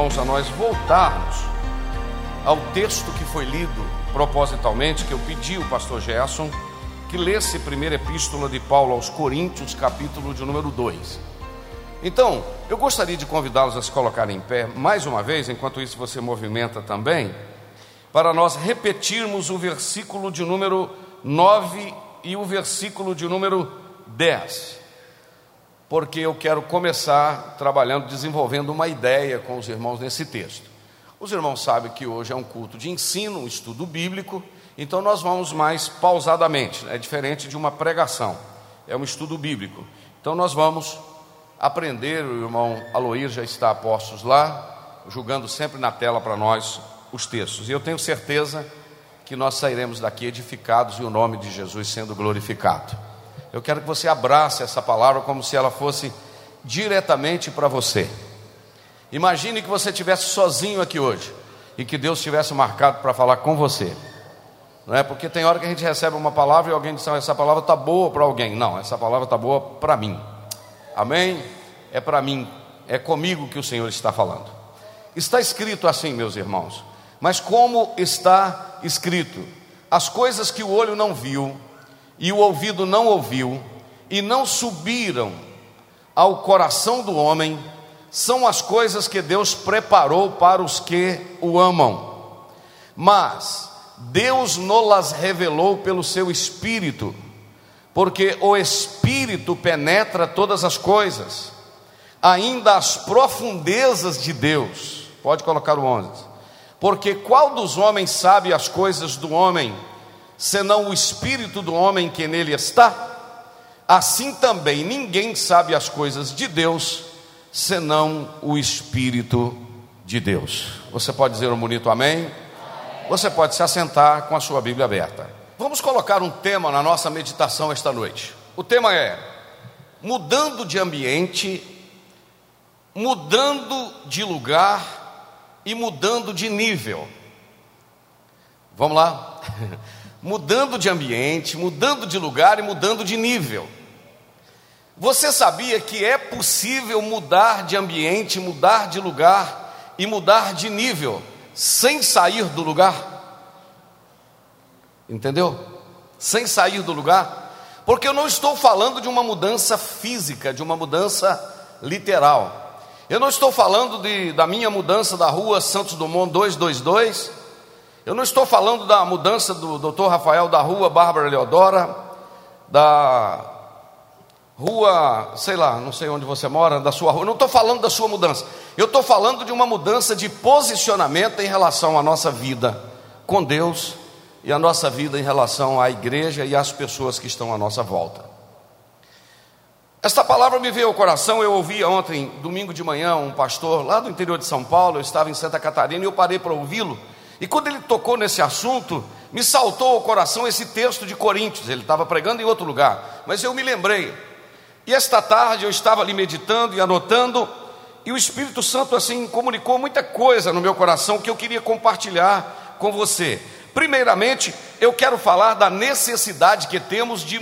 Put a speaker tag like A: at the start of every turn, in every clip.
A: Irmãos a nós voltarmos ao texto que foi lido propositalmente, que eu pedi ao pastor Gerson que lesse a primeira epístola de Paulo aos Coríntios, capítulo de número 2. Então, eu gostaria de convidá-los a se colocarem em pé mais uma vez, enquanto isso você movimenta também, para nós repetirmos o versículo de número 9 e o versículo de número 10 porque eu quero começar trabalhando, desenvolvendo uma ideia com os irmãos nesse texto. Os irmãos sabem que hoje é um culto de ensino, um estudo bíblico, então nós vamos mais pausadamente, é diferente de uma pregação, é um estudo bíblico. Então nós vamos aprender, o irmão Aloir já está a postos lá, julgando sempre na tela para nós os textos, e eu tenho certeza que nós sairemos daqui edificados e o nome de Jesus sendo glorificado. Eu quero que você abrace essa palavra como se ela fosse diretamente para você. Imagine que você estivesse sozinho aqui hoje e que Deus tivesse marcado para falar com você. Não é porque tem hora que a gente recebe uma palavra e alguém diz: essa palavra está boa para alguém. Não, essa palavra está boa para mim. Amém? É para mim, é comigo que o Senhor está falando. Está escrito assim, meus irmãos. Mas como está escrito? As coisas que o olho não viu, e o ouvido não ouviu, e não subiram ao coração do homem, são as coisas que Deus preparou para os que o amam. Mas Deus nos revelou pelo seu Espírito, porque o Espírito penetra todas as coisas, ainda as profundezas de Deus. Pode colocar o 11. Porque qual dos homens sabe as coisas do homem? Senão o espírito do homem que nele está? Assim também ninguém sabe as coisas de Deus, senão o espírito de Deus. Você pode dizer um bonito amém? Você pode se assentar com a sua Bíblia aberta. Vamos colocar um tema na nossa meditação esta noite. O tema é mudando de ambiente, mudando de lugar e mudando de nível. Vamos lá? mudando de ambiente, mudando de lugar e mudando de nível. Você sabia que é possível mudar de ambiente, mudar de lugar e mudar de nível sem sair do lugar? Entendeu? Sem sair do lugar? Porque eu não estou falando de uma mudança física, de uma mudança literal. Eu não estou falando de, da minha mudança da rua Santos Dumont 222 eu não estou falando da mudança do Dr. Rafael da rua Bárbara Leodora, da rua, sei lá, não sei onde você mora, da sua rua. Eu não estou falando da sua mudança. Eu estou falando de uma mudança de posicionamento em relação à nossa vida com Deus e a nossa vida em relação à igreja e às pessoas que estão à nossa volta. Esta palavra me veio ao coração. Eu ouvi ontem, domingo de manhã, um pastor lá do interior de São Paulo. Eu estava em Santa Catarina e eu parei para ouvi-lo. E quando ele tocou nesse assunto, me saltou ao coração esse texto de Coríntios. Ele estava pregando em outro lugar, mas eu me lembrei. E esta tarde eu estava ali meditando e anotando, e o Espírito Santo assim comunicou muita coisa no meu coração que eu queria compartilhar com você. Primeiramente, eu quero falar da necessidade que temos de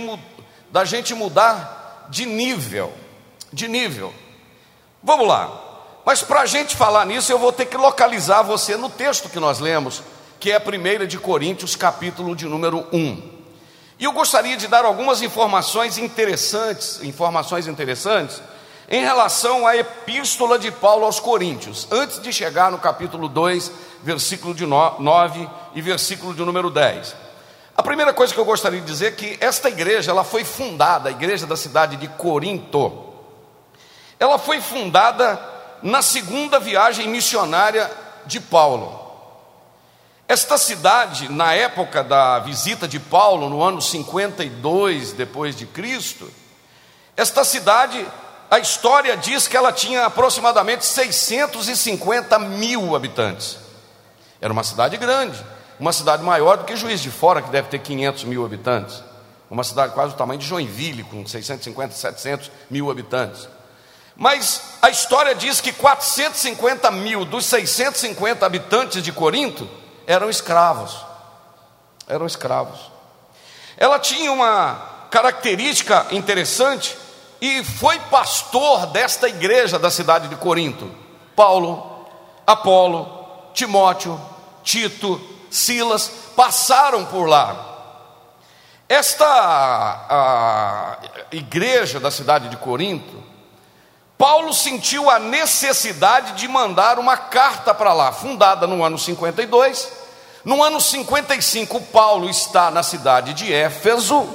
A: da gente mudar de nível, de nível. Vamos lá. Mas para a gente falar nisso, eu vou ter que localizar você no texto que nós lemos, que é a primeira de Coríntios, capítulo de número 1. E eu gostaria de dar algumas informações interessantes, informações interessantes em relação à epístola de Paulo aos Coríntios, antes de chegar no capítulo 2, versículo de 9 e versículo de número 10. A primeira coisa que eu gostaria de dizer é que esta igreja, ela foi fundada, a igreja da cidade de Corinto. Ela foi fundada na segunda viagem missionária de Paulo. Esta cidade, na época da visita de Paulo, no ano 52 depois de Cristo, esta cidade a história diz que ela tinha aproximadamente 650 mil habitantes. Era uma cidade grande, uma cidade maior do que Juiz de Fora, que deve ter 500 mil habitantes. Uma cidade quase do tamanho de Joinville, com 650, 700 mil habitantes. Mas a história diz que 450 mil dos 650 habitantes de Corinto eram escravos. Eram escravos. Ela tinha uma característica interessante e foi pastor desta igreja da cidade de Corinto. Paulo, Apolo, Timóteo, Tito, Silas passaram por lá. Esta igreja da cidade de Corinto, Paulo sentiu a necessidade de mandar uma carta para lá, fundada no ano 52. No ano 55, Paulo está na cidade de Éfeso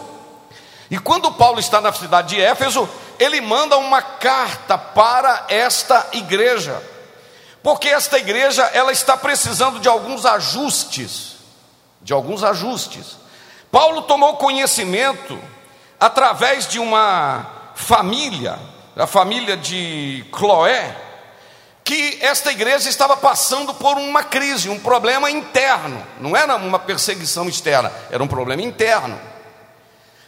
A: e quando Paulo está na cidade de Éfeso, ele manda uma carta para esta igreja. Porque esta igreja ela está precisando de alguns ajustes, de alguns ajustes. Paulo tomou conhecimento através de uma família, a família de Cloé, que esta igreja estava passando por uma crise, um problema interno, não era uma perseguição externa, era um problema interno.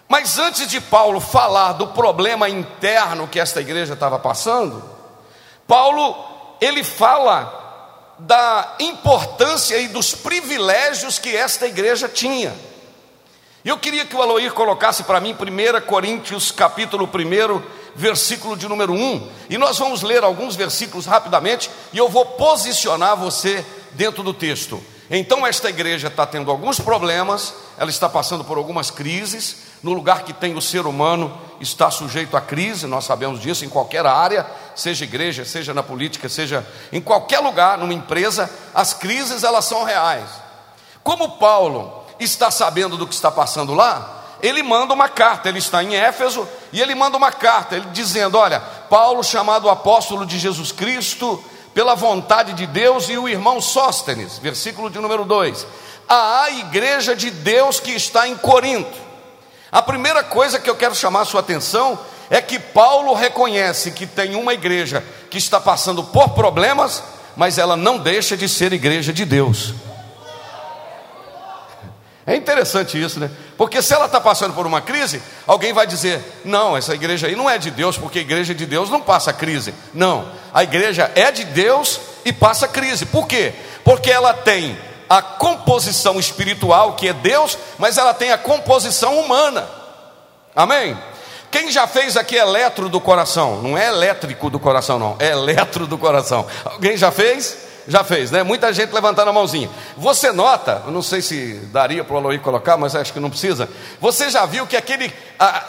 A: Mas antes de Paulo falar do problema interno que esta igreja estava passando, Paulo ele fala da importância e dos privilégios que esta igreja tinha. Eu queria que o Aloir colocasse para mim 1 Coríntios capítulo 1, versículo de número 1, e nós vamos ler alguns versículos rapidamente, e eu vou posicionar você dentro do texto. Então esta igreja está tendo alguns problemas, ela está passando por algumas crises, no lugar que tem o ser humano, está sujeito à crise, nós sabemos disso, em qualquer área, seja igreja, seja na política, seja em qualquer lugar, numa empresa, as crises elas são reais. Como Paulo está sabendo do que está passando lá, ele manda uma carta, ele está em Éfeso, e ele manda uma carta, ele dizendo: Olha, Paulo, chamado apóstolo de Jesus Cristo, pela vontade de Deus, e o irmão Sóstenes, versículo de número 2, a igreja de Deus que está em Corinto. A primeira coisa que eu quero chamar a sua atenção é que Paulo reconhece que tem uma igreja que está passando por problemas, mas ela não deixa de ser igreja de Deus. É interessante isso, né? Porque se ela está passando por uma crise, alguém vai dizer: não, essa igreja aí não é de Deus, porque a igreja de Deus não passa crise. Não, a igreja é de Deus e passa crise. Por quê? Porque ela tem a composição espiritual, que é Deus, mas ela tem a composição humana. Amém? Quem já fez aqui eletro do coração? Não é elétrico do coração, não, é eletro do coração. Alguém já fez? Já fez, né? Muita gente levantando a mãozinha. Você nota, eu não sei se daria para o Aloí colocar, mas acho que não precisa. Você já viu que aquele,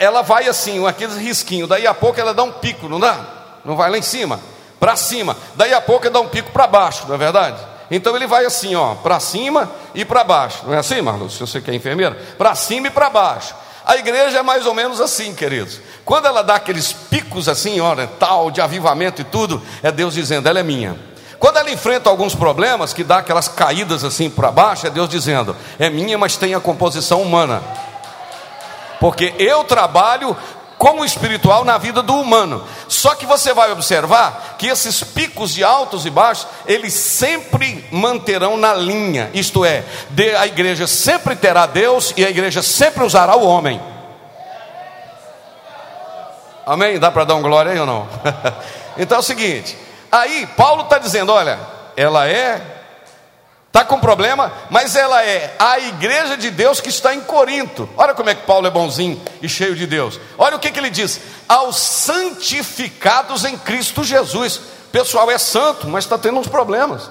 A: ela vai assim, aqueles risquinhos, daí a pouco ela dá um pico, não dá? Não vai lá em cima, para cima. Daí a pouco ela dá um pico para baixo, não é verdade? Então ele vai assim, ó, para cima e para baixo. Não é assim, Marlon? Se você quer enfermeira, para cima e para baixo. A igreja é mais ou menos assim, queridos. Quando ela dá aqueles picos assim, olha, tal de avivamento e tudo, é Deus dizendo, ela é minha. Quando ela enfrenta alguns problemas, que dá aquelas caídas assim para baixo, é Deus dizendo, é minha, mas tem a composição humana. Porque eu trabalho como espiritual na vida do humano. Só que você vai observar que esses picos de altos e baixos, eles sempre manterão na linha, isto é, a igreja sempre terá Deus e a igreja sempre usará o homem. Amém? Dá para dar um glória aí ou não? então é o seguinte: aí Paulo está dizendo: olha, ela é Está com problema, mas ela é a igreja de Deus que está em Corinto. Olha como é que Paulo é bonzinho e cheio de Deus. Olha o que, que ele diz: aos santificados em Cristo Jesus. Pessoal é santo, mas está tendo uns problemas.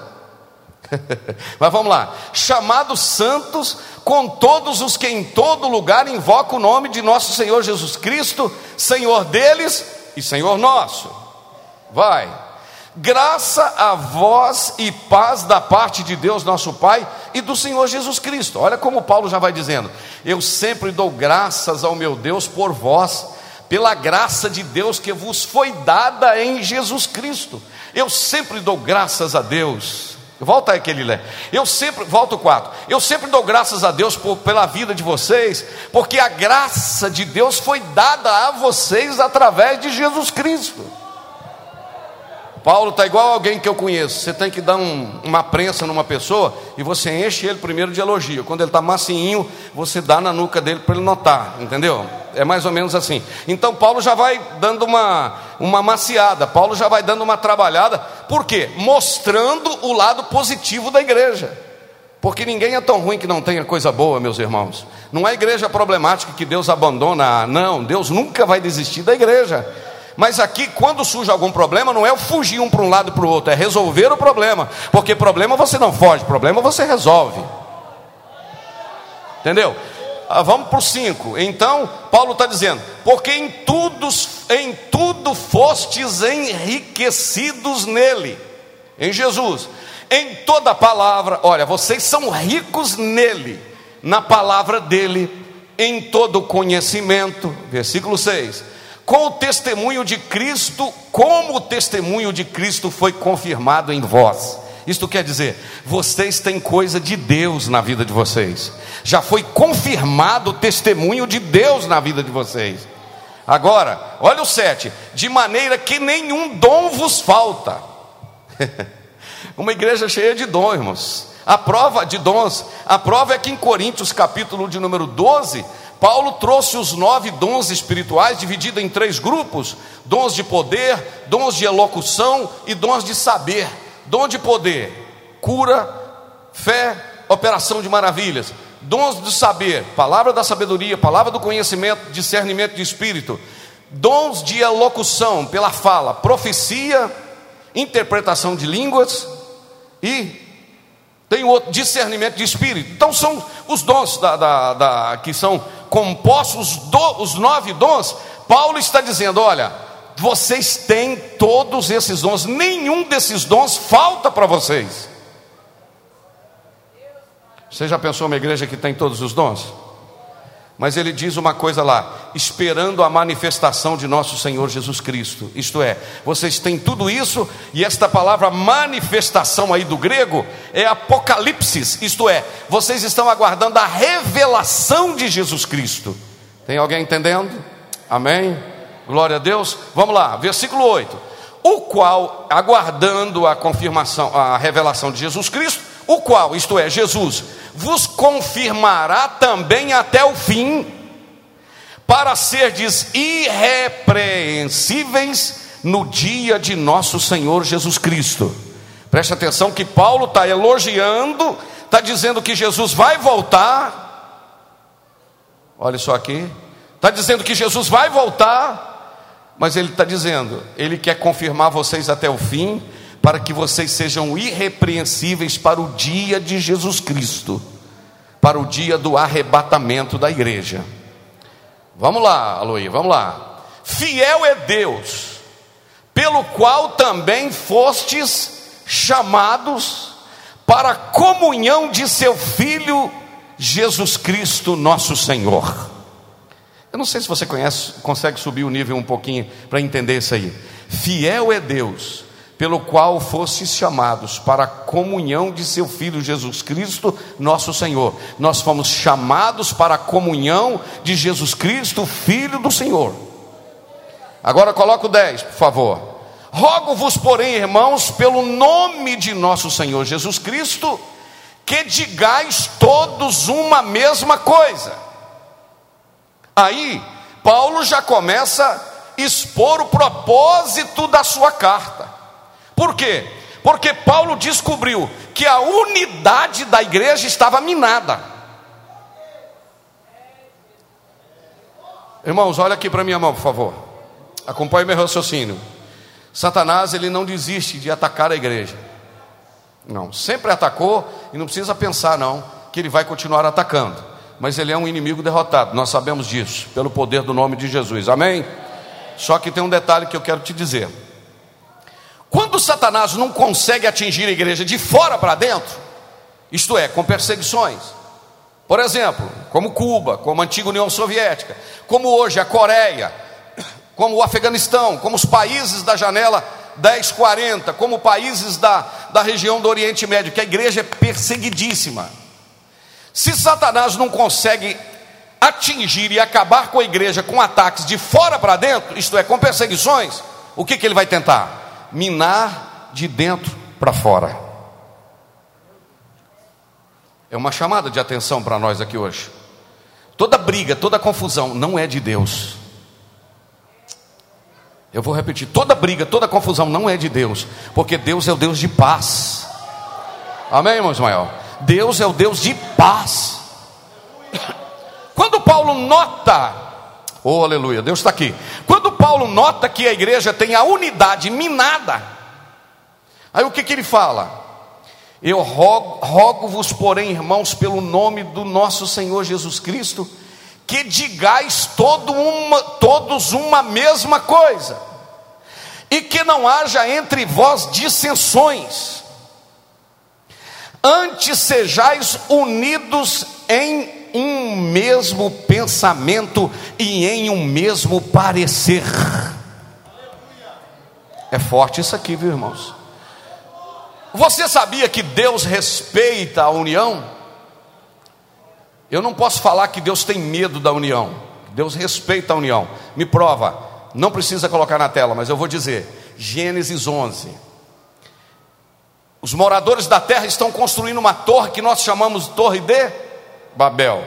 A: Mas vamos lá. Chamados santos, com todos os que em todo lugar invocam o nome de nosso Senhor Jesus Cristo, Senhor deles e Senhor nosso. Vai. Graça a vós e paz da parte de Deus, nosso Pai, e do Senhor Jesus Cristo. Olha como Paulo já vai dizendo: Eu sempre dou graças ao meu Deus por vós, pela graça de Deus que vos foi dada em Jesus Cristo. Eu sempre dou graças a Deus Volta aí aquele lé. Eu sempre, volta o 4. Eu sempre dou graças a Deus por, pela vida de vocês, porque a graça de Deus foi dada a vocês através de Jesus Cristo. Paulo está igual alguém que eu conheço. Você tem que dar um, uma prensa numa pessoa e você enche ele primeiro de elogio. Quando ele está macinho, você dá na nuca dele para ele notar, entendeu? É mais ou menos assim. Então Paulo já vai dando uma, uma maciada, Paulo já vai dando uma trabalhada, por quê? Mostrando o lado positivo da igreja. Porque ninguém é tão ruim que não tenha coisa boa, meus irmãos. Não é igreja problemática que Deus abandona, não, Deus nunca vai desistir da igreja. Mas aqui, quando surge algum problema, não é fugir um para um lado e para o outro, é resolver o problema. Porque problema você não foge, problema você resolve. Entendeu? Ah, vamos para o 5. Então, Paulo está dizendo: porque em tudo, em tudo fostes enriquecidos nele, em Jesus, em toda palavra, olha, vocês são ricos nele, na palavra dele, em todo conhecimento. Versículo 6 com o testemunho de Cristo, como o testemunho de Cristo foi confirmado em vós. Isto quer dizer, vocês têm coisa de Deus na vida de vocês. Já foi confirmado o testemunho de Deus na vida de vocês. Agora, olha o 7: de maneira que nenhum dom vos falta. Uma igreja cheia de dons, irmãos. A prova de dons, a prova é que em Coríntios, capítulo de número 12, Paulo trouxe os nove dons espirituais, divididos em três grupos: dons de poder, dons de elocução e dons de saber. Dom de poder, cura, fé, operação de maravilhas. Dons de saber, palavra da sabedoria, palavra do conhecimento, discernimento de espírito. Dons de elocução, pela fala, profecia, interpretação de línguas e tem outro discernimento de espírito. Então são os dons da, da, da que são compostos, os, do, os nove dons. Paulo está dizendo: olha, vocês têm todos esses dons, nenhum desses dons falta para vocês. Você já pensou uma igreja que tem todos os dons? Mas ele diz uma coisa lá: esperando a manifestação de nosso Senhor Jesus Cristo. Isto é, vocês têm tudo isso, e esta palavra manifestação aí do grego é apocalipsis, isto é, vocês estão aguardando a revelação de Jesus Cristo. Tem alguém entendendo? Amém? Glória a Deus. Vamos lá, versículo 8. O qual, aguardando a confirmação, a revelação de Jesus Cristo, o qual, isto é, Jesus, vos confirmará também até o fim, para serdes irrepreensíveis no dia de nosso Senhor Jesus Cristo. Preste atenção que Paulo está elogiando, está dizendo que Jesus vai voltar. Olha só aqui, está dizendo que Jesus vai voltar, mas ele está dizendo, ele quer confirmar vocês até o fim, para que vocês sejam irrepreensíveis para o dia de Jesus Cristo, para o dia do arrebatamento da igreja. Vamos lá, Aloí, vamos lá. Fiel é Deus, pelo qual também fostes chamados para a comunhão de seu Filho Jesus Cristo, nosso Senhor. Eu não sei se você conhece, consegue subir o nível um pouquinho para entender isso aí. Fiel é Deus, pelo qual fostes chamados para a comunhão de seu Filho Jesus Cristo, nosso Senhor. Nós fomos chamados para a comunhão de Jesus Cristo, Filho do Senhor. Agora coloca o 10, por favor. Rogo-vos, porém, irmãos, pelo nome de nosso Senhor Jesus Cristo, que digais todos uma mesma coisa. Aí, Paulo já começa a expor o propósito da sua carta. Por quê? Porque Paulo descobriu que a unidade da igreja estava minada. Irmãos, olha aqui para minha mão, por favor. Acompanhe meu raciocínio. Satanás, ele não desiste de atacar a igreja. Não, sempre atacou e não precisa pensar não que ele vai continuar atacando. Mas ele é um inimigo derrotado. Nós sabemos disso pelo poder do nome de Jesus. Amém? Só que tem um detalhe que eu quero te dizer. Quando Satanás não consegue atingir a igreja de fora para dentro, isto é, com perseguições, por exemplo, como Cuba, como a antiga União Soviética, como hoje a Coreia, como o Afeganistão, como os países da janela 1040, como países da, da região do Oriente Médio, que a igreja é perseguidíssima. Se Satanás não consegue atingir e acabar com a igreja com ataques de fora para dentro, isto é, com perseguições, o que, que ele vai tentar? Minar de dentro para fora. É uma chamada de atenção para nós aqui hoje. Toda briga, toda confusão não é de Deus. Eu vou repetir: toda briga, toda confusão não é de Deus, porque Deus é o Deus de paz. Amém, irmão Ismael? Deus é o Deus de paz. Quando Paulo nota, oh aleluia, Deus está aqui. Quando Paulo nota que a igreja tem a unidade minada, aí o que, que ele fala? Eu rogo-vos, porém, irmãos, pelo nome do nosso Senhor Jesus Cristo, que digais todo uma, todos uma mesma coisa, e que não haja entre vós dissensões, antes sejais unidos em um mesmo pensamento e em um mesmo parecer. É forte isso aqui, viu, irmãos? Você sabia que Deus respeita a união? Eu não posso falar que Deus tem medo da união. Deus respeita a união. Me prova. Não precisa colocar na tela, mas eu vou dizer. Gênesis 11. Os moradores da terra estão construindo uma torre que nós chamamos de Torre de Babel.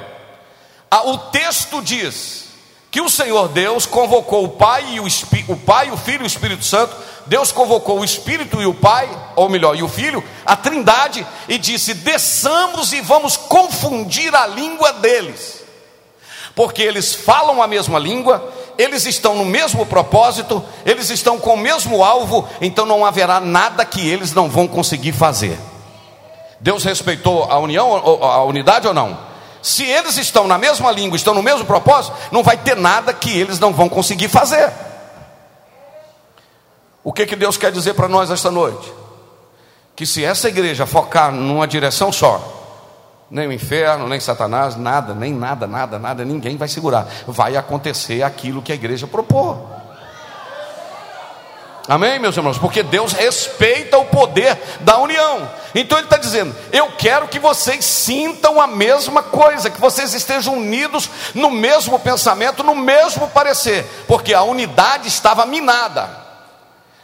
A: Ah, o texto diz que o Senhor Deus convocou o Pai e o, o Pai, o Filho e o Espírito Santo Deus convocou o Espírito e o Pai, ou melhor, e o Filho, a Trindade, e disse: desçamos e vamos confundir a língua deles, porque eles falam a mesma língua, eles estão no mesmo propósito, eles estão com o mesmo alvo, então não haverá nada que eles não vão conseguir fazer. Deus respeitou a união, a unidade ou não? Se eles estão na mesma língua, estão no mesmo propósito, não vai ter nada que eles não vão conseguir fazer. O que, que Deus quer dizer para nós esta noite? Que se essa igreja focar numa direção só, nem o inferno, nem Satanás, nada, nem nada, nada, nada, ninguém vai segurar. Vai acontecer aquilo que a igreja propôs. Amém, meus irmãos? Porque Deus respeita o poder da união. Então Ele está dizendo: Eu quero que vocês sintam a mesma coisa, que vocês estejam unidos no mesmo pensamento, no mesmo parecer, porque a unidade estava minada.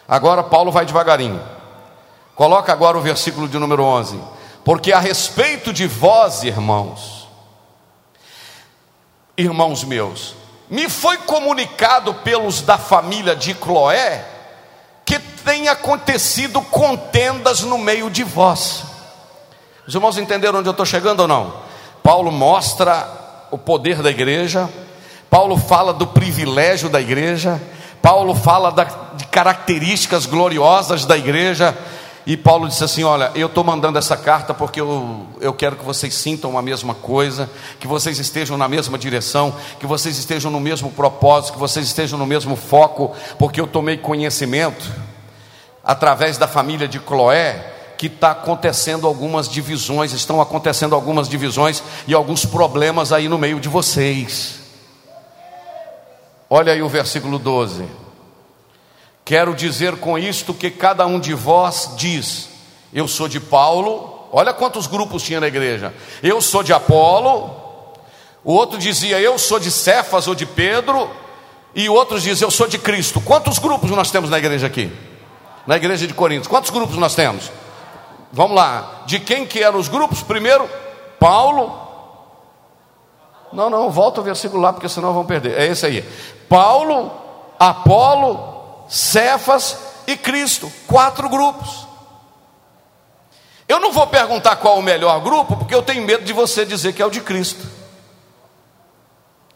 A: Agora Paulo vai devagarinho. Coloca agora o versículo de número 11. Porque a respeito de vós, irmãos, irmãos meus, me foi comunicado pelos da família de Cloé tem acontecido contendas no meio de vós. Os irmãos entenderam onde eu estou chegando ou não? Paulo mostra o poder da igreja, Paulo fala do privilégio da igreja, Paulo fala da, de características gloriosas da igreja. E Paulo disse assim: Olha, eu estou mandando essa carta porque eu, eu quero que vocês sintam a mesma coisa, que vocês estejam na mesma direção, que vocês estejam no mesmo propósito, que vocês estejam no mesmo foco, porque eu tomei conhecimento, através da família de Cloé, que está acontecendo algumas divisões, estão acontecendo algumas divisões e alguns problemas aí no meio de vocês. Olha aí o versículo 12. Quero dizer com isto que cada um de vós diz: Eu sou de Paulo. Olha quantos grupos tinha na igreja. Eu sou de Apolo. O outro dizia: Eu sou de Cefas ou de Pedro. E o outro diz: Eu sou de Cristo. Quantos grupos nós temos na igreja aqui? Na igreja de Coríntios. Quantos grupos nós temos? Vamos lá. De quem que eram os grupos? Primeiro, Paulo, não, não, volta o versículo lá, porque senão vão perder. É esse aí. Paulo, Apolo, Cefas e Cristo. Quatro grupos. Eu não vou perguntar qual o melhor grupo, porque eu tenho medo de você dizer que é o de Cristo.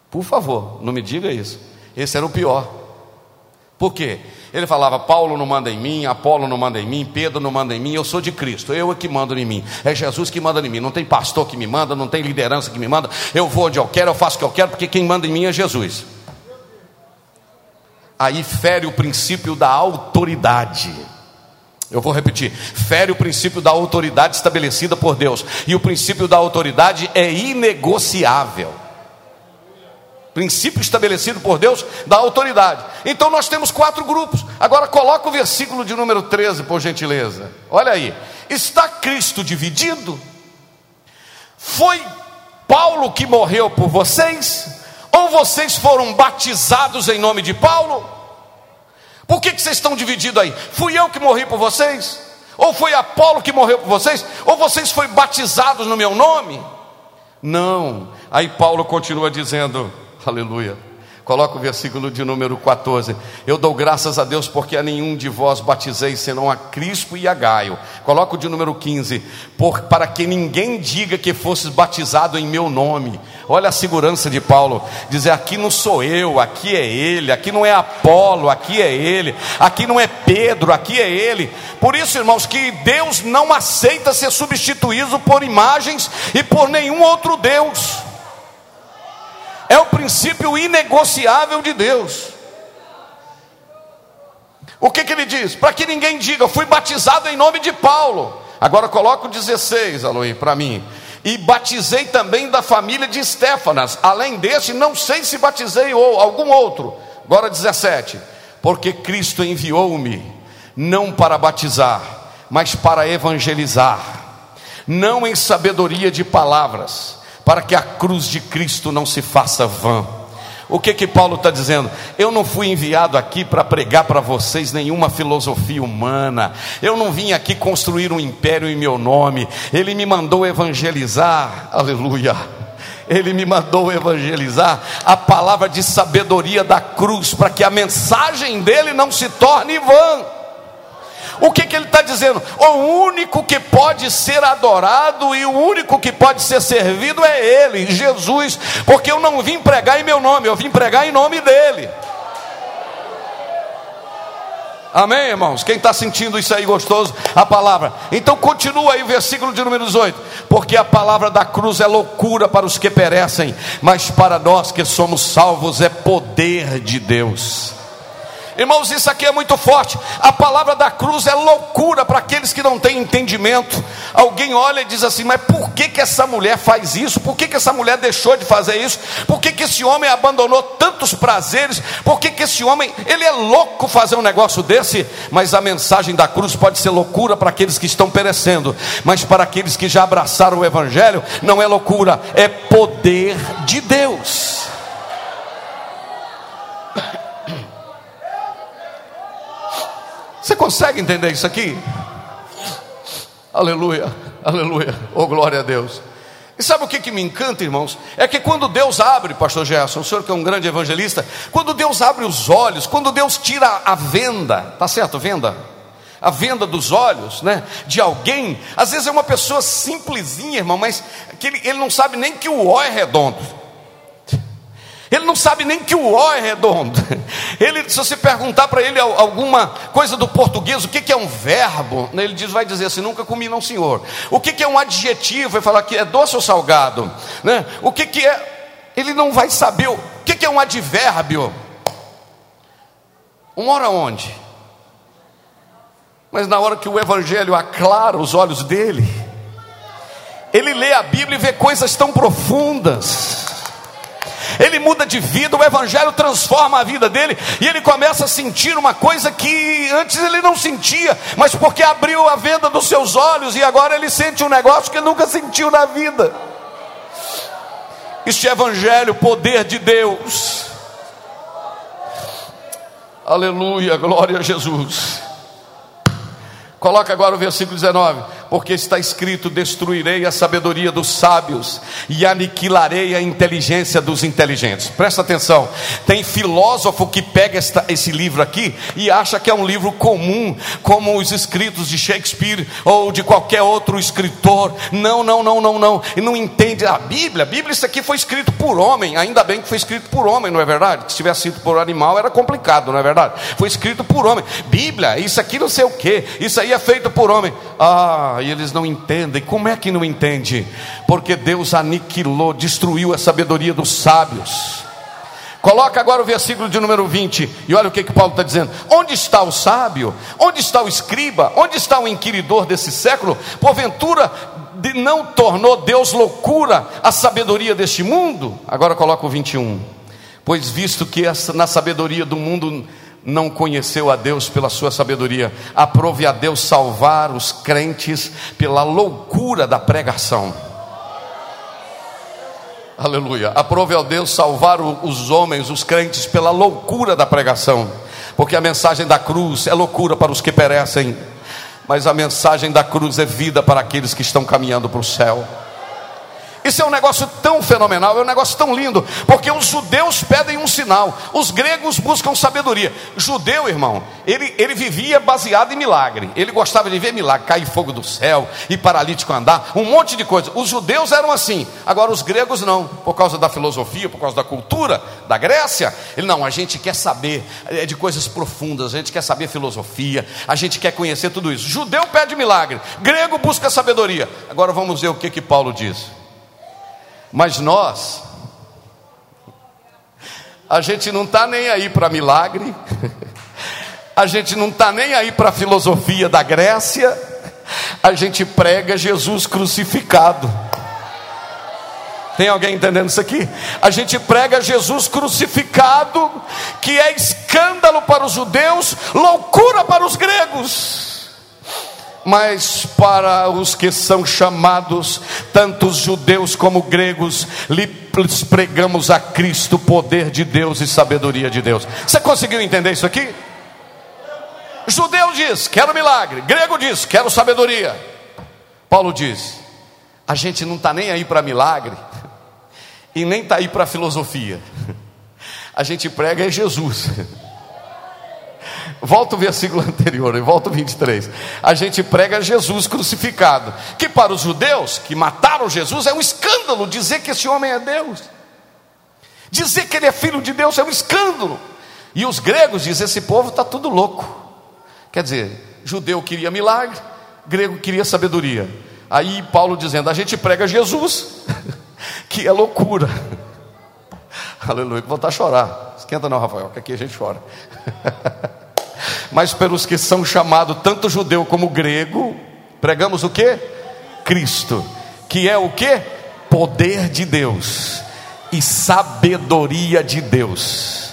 A: Por favor, não me diga isso. Esse era o pior. Por quê? Ele falava: Paulo não manda em mim, Apolo não manda em mim, Pedro não manda em mim, eu sou de Cristo, eu é que mando em mim, é Jesus que manda em mim, não tem pastor que me manda, não tem liderança que me manda, eu vou onde eu quero, eu faço o que eu quero, porque quem manda em mim é Jesus. Aí fere o princípio da autoridade. Eu vou repetir: fere o princípio da autoridade estabelecida por Deus, e o princípio da autoridade é inegociável princípio estabelecido por Deus da autoridade. Então nós temos quatro grupos. Agora coloca o versículo de número 13, por gentileza. Olha aí. Está Cristo dividido? Foi Paulo que morreu por vocês? Ou vocês foram batizados em nome de Paulo? Por que, que vocês estão divididos aí? Fui eu que morri por vocês? Ou foi Apolo que morreu por vocês? Ou vocês foram batizados no meu nome? Não. Aí Paulo continua dizendo: Aleluia. Coloca o versículo de número 14. Eu dou graças a Deus porque a nenhum de vós batizei senão a Crispo e a Gaio. Coloca o de número 15. Por, para que ninguém diga que fosses batizado em meu nome. Olha a segurança de Paulo. Dizer: aqui não sou eu, aqui é ele. Aqui não é Apolo, aqui é ele. Aqui não é Pedro, aqui é ele. Por isso, irmãos, que Deus não aceita ser substituído por imagens e por nenhum outro Deus é o princípio inegociável de Deus. O que, que ele diz? Para que ninguém diga, fui batizado em nome de Paulo. Agora coloca o 16, Aloí, para mim. E batizei também da família de Estéfanas. Além desse, não sei se batizei ou algum outro. Agora 17. Porque Cristo enviou-me, não para batizar, mas para evangelizar, não em sabedoria de palavras para que a cruz de Cristo não se faça vã. O que que Paulo está dizendo? Eu não fui enviado aqui para pregar para vocês nenhuma filosofia humana. Eu não vim aqui construir um império em meu nome. Ele me mandou evangelizar. Aleluia. Ele me mandou evangelizar a palavra de sabedoria da cruz, para que a mensagem dele não se torne vã. O que, que ele está dizendo? O único que pode ser adorado e o único que pode ser servido é Ele, Jesus, porque eu não vim pregar em meu nome, eu vim pregar em nome dEle. Amém, irmãos? Quem está sentindo isso aí gostoso? A palavra. Então continua aí o versículo de número 18. Porque a palavra da cruz é loucura para os que perecem, mas para nós que somos salvos é poder de Deus. Irmãos, isso aqui é muito forte. A palavra da cruz é loucura para aqueles que não têm entendimento. Alguém olha e diz assim: Mas por que, que essa mulher faz isso? Por que, que essa mulher deixou de fazer isso? Por que, que esse homem abandonou tantos prazeres? Por que, que esse homem, ele é louco fazer um negócio desse? Mas a mensagem da cruz pode ser loucura para aqueles que estão perecendo, mas para aqueles que já abraçaram o Evangelho, não é loucura, é poder de Deus. Você consegue entender isso aqui? Aleluia, aleluia, oh glória a Deus. E sabe o que, que me encanta, irmãos? É que quando Deus abre, Pastor Gerson, o senhor que é um grande evangelista, quando Deus abre os olhos, quando Deus tira a venda, tá certo, venda? A venda dos olhos, né? De alguém, às vezes é uma pessoa simplesinha, irmão, mas que ele, ele não sabe nem que o ó é redondo. Ele não sabe nem que o O é redondo. Ele, se você perguntar para ele alguma coisa do português, o que, que é um verbo, né, ele diz, vai dizer assim: nunca comi, não, senhor. O que, que é um adjetivo? Vai falar que é doce ou salgado. Né? O que, que é? Ele não vai saber. O que, que é um advérbio? Um hora onde? Mas na hora que o Evangelho aclara os olhos dele, ele lê a Bíblia e vê coisas tão profundas ele muda de vida, o Evangelho transforma a vida dele, e ele começa a sentir uma coisa que antes ele não sentia, mas porque abriu a venda dos seus olhos, e agora ele sente um negócio que nunca sentiu na vida. Este Evangelho, poder de Deus. Aleluia, glória a Jesus. Coloca agora o versículo 19. Porque está escrito: Destruirei a sabedoria dos sábios e aniquilarei a inteligência dos inteligentes. Presta atenção, tem filósofo que pega esta, esse livro aqui e acha que é um livro comum, como os escritos de Shakespeare ou de qualquer outro escritor. Não, não, não, não, não. E não entende a Bíblia. A Bíblia, isso aqui foi escrito por homem, ainda bem que foi escrito por homem, não é verdade? Se tivesse sido por animal era complicado, não é verdade? Foi escrito por homem. Bíblia, isso aqui não sei o que, isso aí é feito por homem. Ah, e eles não entendem. Como é que não entende? Porque Deus aniquilou, destruiu a sabedoria dos sábios. Coloca agora o versículo de número 20 e olha o que, que Paulo está dizendo: Onde está o sábio? Onde está o escriba? Onde está o inquiridor desse século? Porventura não tornou Deus loucura a sabedoria deste mundo? Agora coloca o 21. Pois visto que na sabedoria do mundo não conheceu a Deus pela sua sabedoria, aprove a Deus salvar os crentes pela loucura da pregação. Aleluia. Aprove a Deus salvar os homens, os crentes, pela loucura da pregação, porque a mensagem da cruz é loucura para os que perecem, mas a mensagem da cruz é vida para aqueles que estão caminhando para o céu. Isso é um negócio tão fenomenal, é um negócio tão lindo, porque os judeus pedem um sinal, os gregos buscam sabedoria. Judeu, irmão, ele, ele vivia baseado em milagre, ele gostava de ver milagre, cair fogo do céu, e paralítico andar, um monte de coisa. Os judeus eram assim, agora os gregos não, por causa da filosofia, por causa da cultura da Grécia. Ele não, a gente quer saber é de coisas profundas, a gente quer saber filosofia, a gente quer conhecer tudo isso. Judeu pede milagre, grego busca sabedoria. Agora vamos ver o que, que Paulo diz. Mas nós, a gente não está nem aí para milagre, a gente não está nem aí para a filosofia da Grécia, a gente prega Jesus crucificado. Tem alguém entendendo isso aqui? A gente prega Jesus crucificado, que é escândalo para os judeus, loucura para os gregos mas para os que são chamados, tanto os judeus como gregos, lhes pregamos a Cristo, poder de Deus e sabedoria de Deus. Você conseguiu entender isso aqui? Judeu diz, quero milagre, grego diz, quero sabedoria. Paulo diz, a gente não está nem aí para milagre, e nem está aí para filosofia, a gente prega é Jesus. Volta o versículo anterior, volta o 23. A gente prega Jesus crucificado, que para os judeus que mataram Jesus é um escândalo dizer que esse homem é Deus. Dizer que ele é filho de Deus é um escândalo. E os gregos dizem: esse povo está tudo louco. Quer dizer, judeu queria milagre, grego queria sabedoria. Aí Paulo dizendo: a gente prega Jesus, que é loucura. Aleluia, vou voltar a chorar. Esquenta não, Rafael, que aqui a gente chora. Mas pelos que são chamados, tanto judeu como grego, pregamos o que? Cristo, que é o que? Poder de Deus e sabedoria de Deus.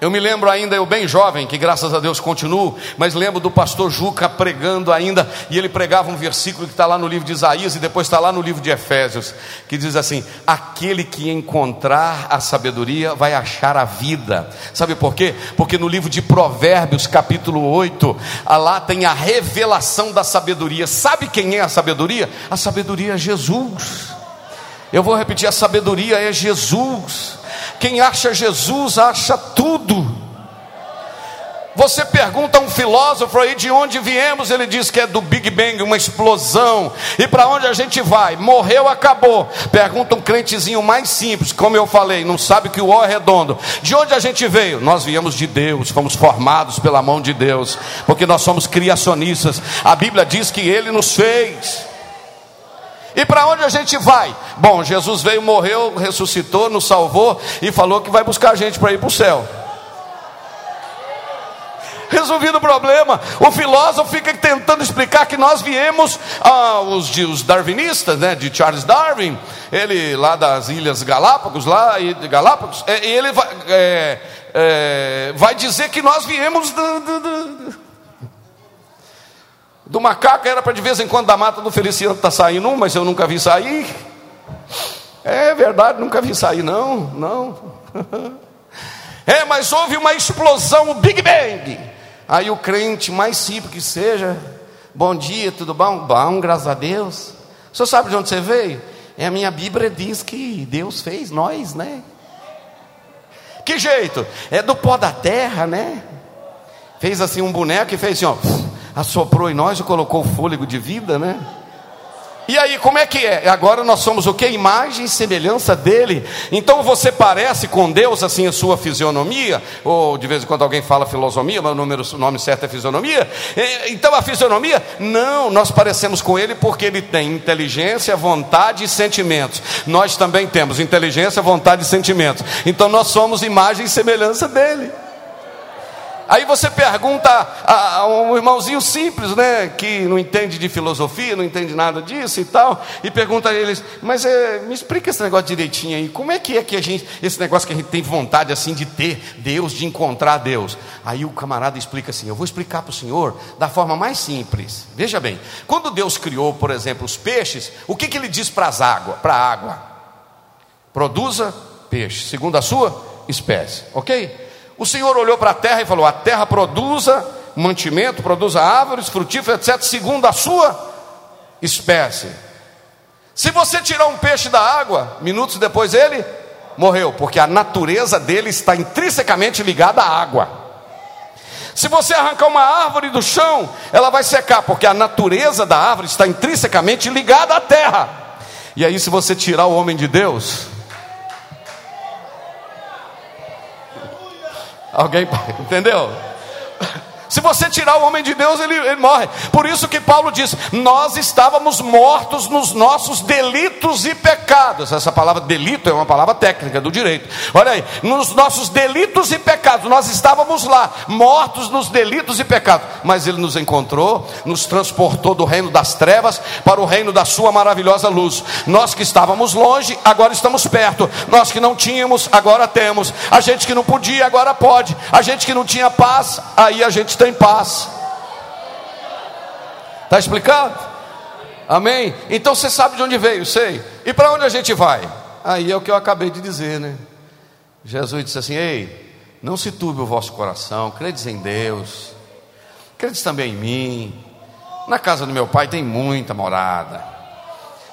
A: Eu me lembro ainda, eu bem jovem, que graças a Deus continuo, mas lembro do pastor Juca pregando ainda, e ele pregava um versículo que está lá no livro de Isaías e depois está lá no livro de Efésios, que diz assim: Aquele que encontrar a sabedoria vai achar a vida. Sabe por quê? Porque no livro de Provérbios, capítulo 8, lá tem a revelação da sabedoria. Sabe quem é a sabedoria? A sabedoria é Jesus. Eu vou repetir: a sabedoria é Jesus. Quem acha Jesus acha tudo. Você pergunta a um filósofo aí de onde viemos, ele diz que é do Big Bang, uma explosão. E para onde a gente vai? Morreu, acabou. Pergunta um crentezinho mais simples, como eu falei, não sabe que o O é redondo. De onde a gente veio? Nós viemos de Deus, fomos formados pela mão de Deus, porque nós somos criacionistas. A Bíblia diz que ele nos fez. E para onde a gente vai? Bom, Jesus veio, morreu, ressuscitou, nos salvou e falou que vai buscar a gente para ir para o céu. Resolvido o problema, o filósofo fica tentando explicar que nós viemos, ah, os, os darwinistas, né, de Charles Darwin, ele lá das Ilhas Galápagos, lá e Galápagos, e ele vai, é, é, vai dizer que nós viemos do, do, do do macaco era para de vez em quando da mata do Feliciano estar tá saindo um, mas eu nunca vi sair. É verdade, nunca vi sair, não, não. É, mas houve uma explosão, o Big Bang. Aí o crente, mais simples que seja, Bom dia, tudo bom? Bom, graças a Deus. O senhor sabe de onde você veio? É a minha Bíblia diz que Deus fez nós, né? Que jeito? É do pó da terra, né? Fez assim um boneco e fez assim, ó, assoprou em nós e colocou fôlego de vida, né? E aí, como é que é? Agora nós somos o que? Imagem e semelhança dele. Então você parece com Deus, assim, a sua fisionomia, ou de vez em quando alguém fala filosofia, mas o, número, o nome certo é fisionomia. Então a fisionomia, não, nós parecemos com ele porque ele tem inteligência, vontade e sentimentos. Nós também temos inteligência, vontade e sentimentos. Então nós somos imagem e semelhança dele. Aí você pergunta a, um irmãozinho simples, né, que não entende de filosofia, não entende nada disso e tal, e pergunta a eles: Mas é, me explica esse negócio direitinho aí, como é que é que a gente, esse negócio que a gente tem vontade assim de ter Deus, de encontrar Deus? Aí o camarada explica assim: Eu vou explicar para o senhor da forma mais simples. Veja bem, quando Deus criou, por exemplo, os peixes, o que, que ele diz para as águas, para a água? Produza peixe, segundo a sua espécie, ok? O Senhor olhou para a terra e falou: A terra produza mantimento, produza árvores, frutíferas, etc., segundo a sua espécie. Se você tirar um peixe da água, minutos depois ele morreu, porque a natureza dele está intrinsecamente ligada à água. Se você arrancar uma árvore do chão, ela vai secar, porque a natureza da árvore está intrinsecamente ligada à terra. E aí, se você tirar o homem de Deus, Alguém entendeu? Se você tirar o homem de Deus, ele, ele, morre. Por isso que Paulo diz: Nós estávamos mortos nos nossos delitos e pecados. Essa palavra delito é uma palavra técnica do direito. Olha aí, nos nossos delitos e pecados, nós estávamos lá, mortos nos delitos e pecados. Mas Ele nos encontrou, nos transportou do reino das trevas para o reino da Sua maravilhosa luz. Nós que estávamos longe, agora estamos perto. Nós que não tínhamos, agora temos. A gente que não podia, agora pode. A gente que não tinha paz, aí a gente tem paz. Está explicado? Amém? Então você sabe de onde veio, sei. E para onde a gente vai? Aí é o que eu acabei de dizer, né? Jesus disse assim: Ei, não se turbe o vosso coração, credes em Deus, credes também em mim. Na casa do meu pai tem muita morada.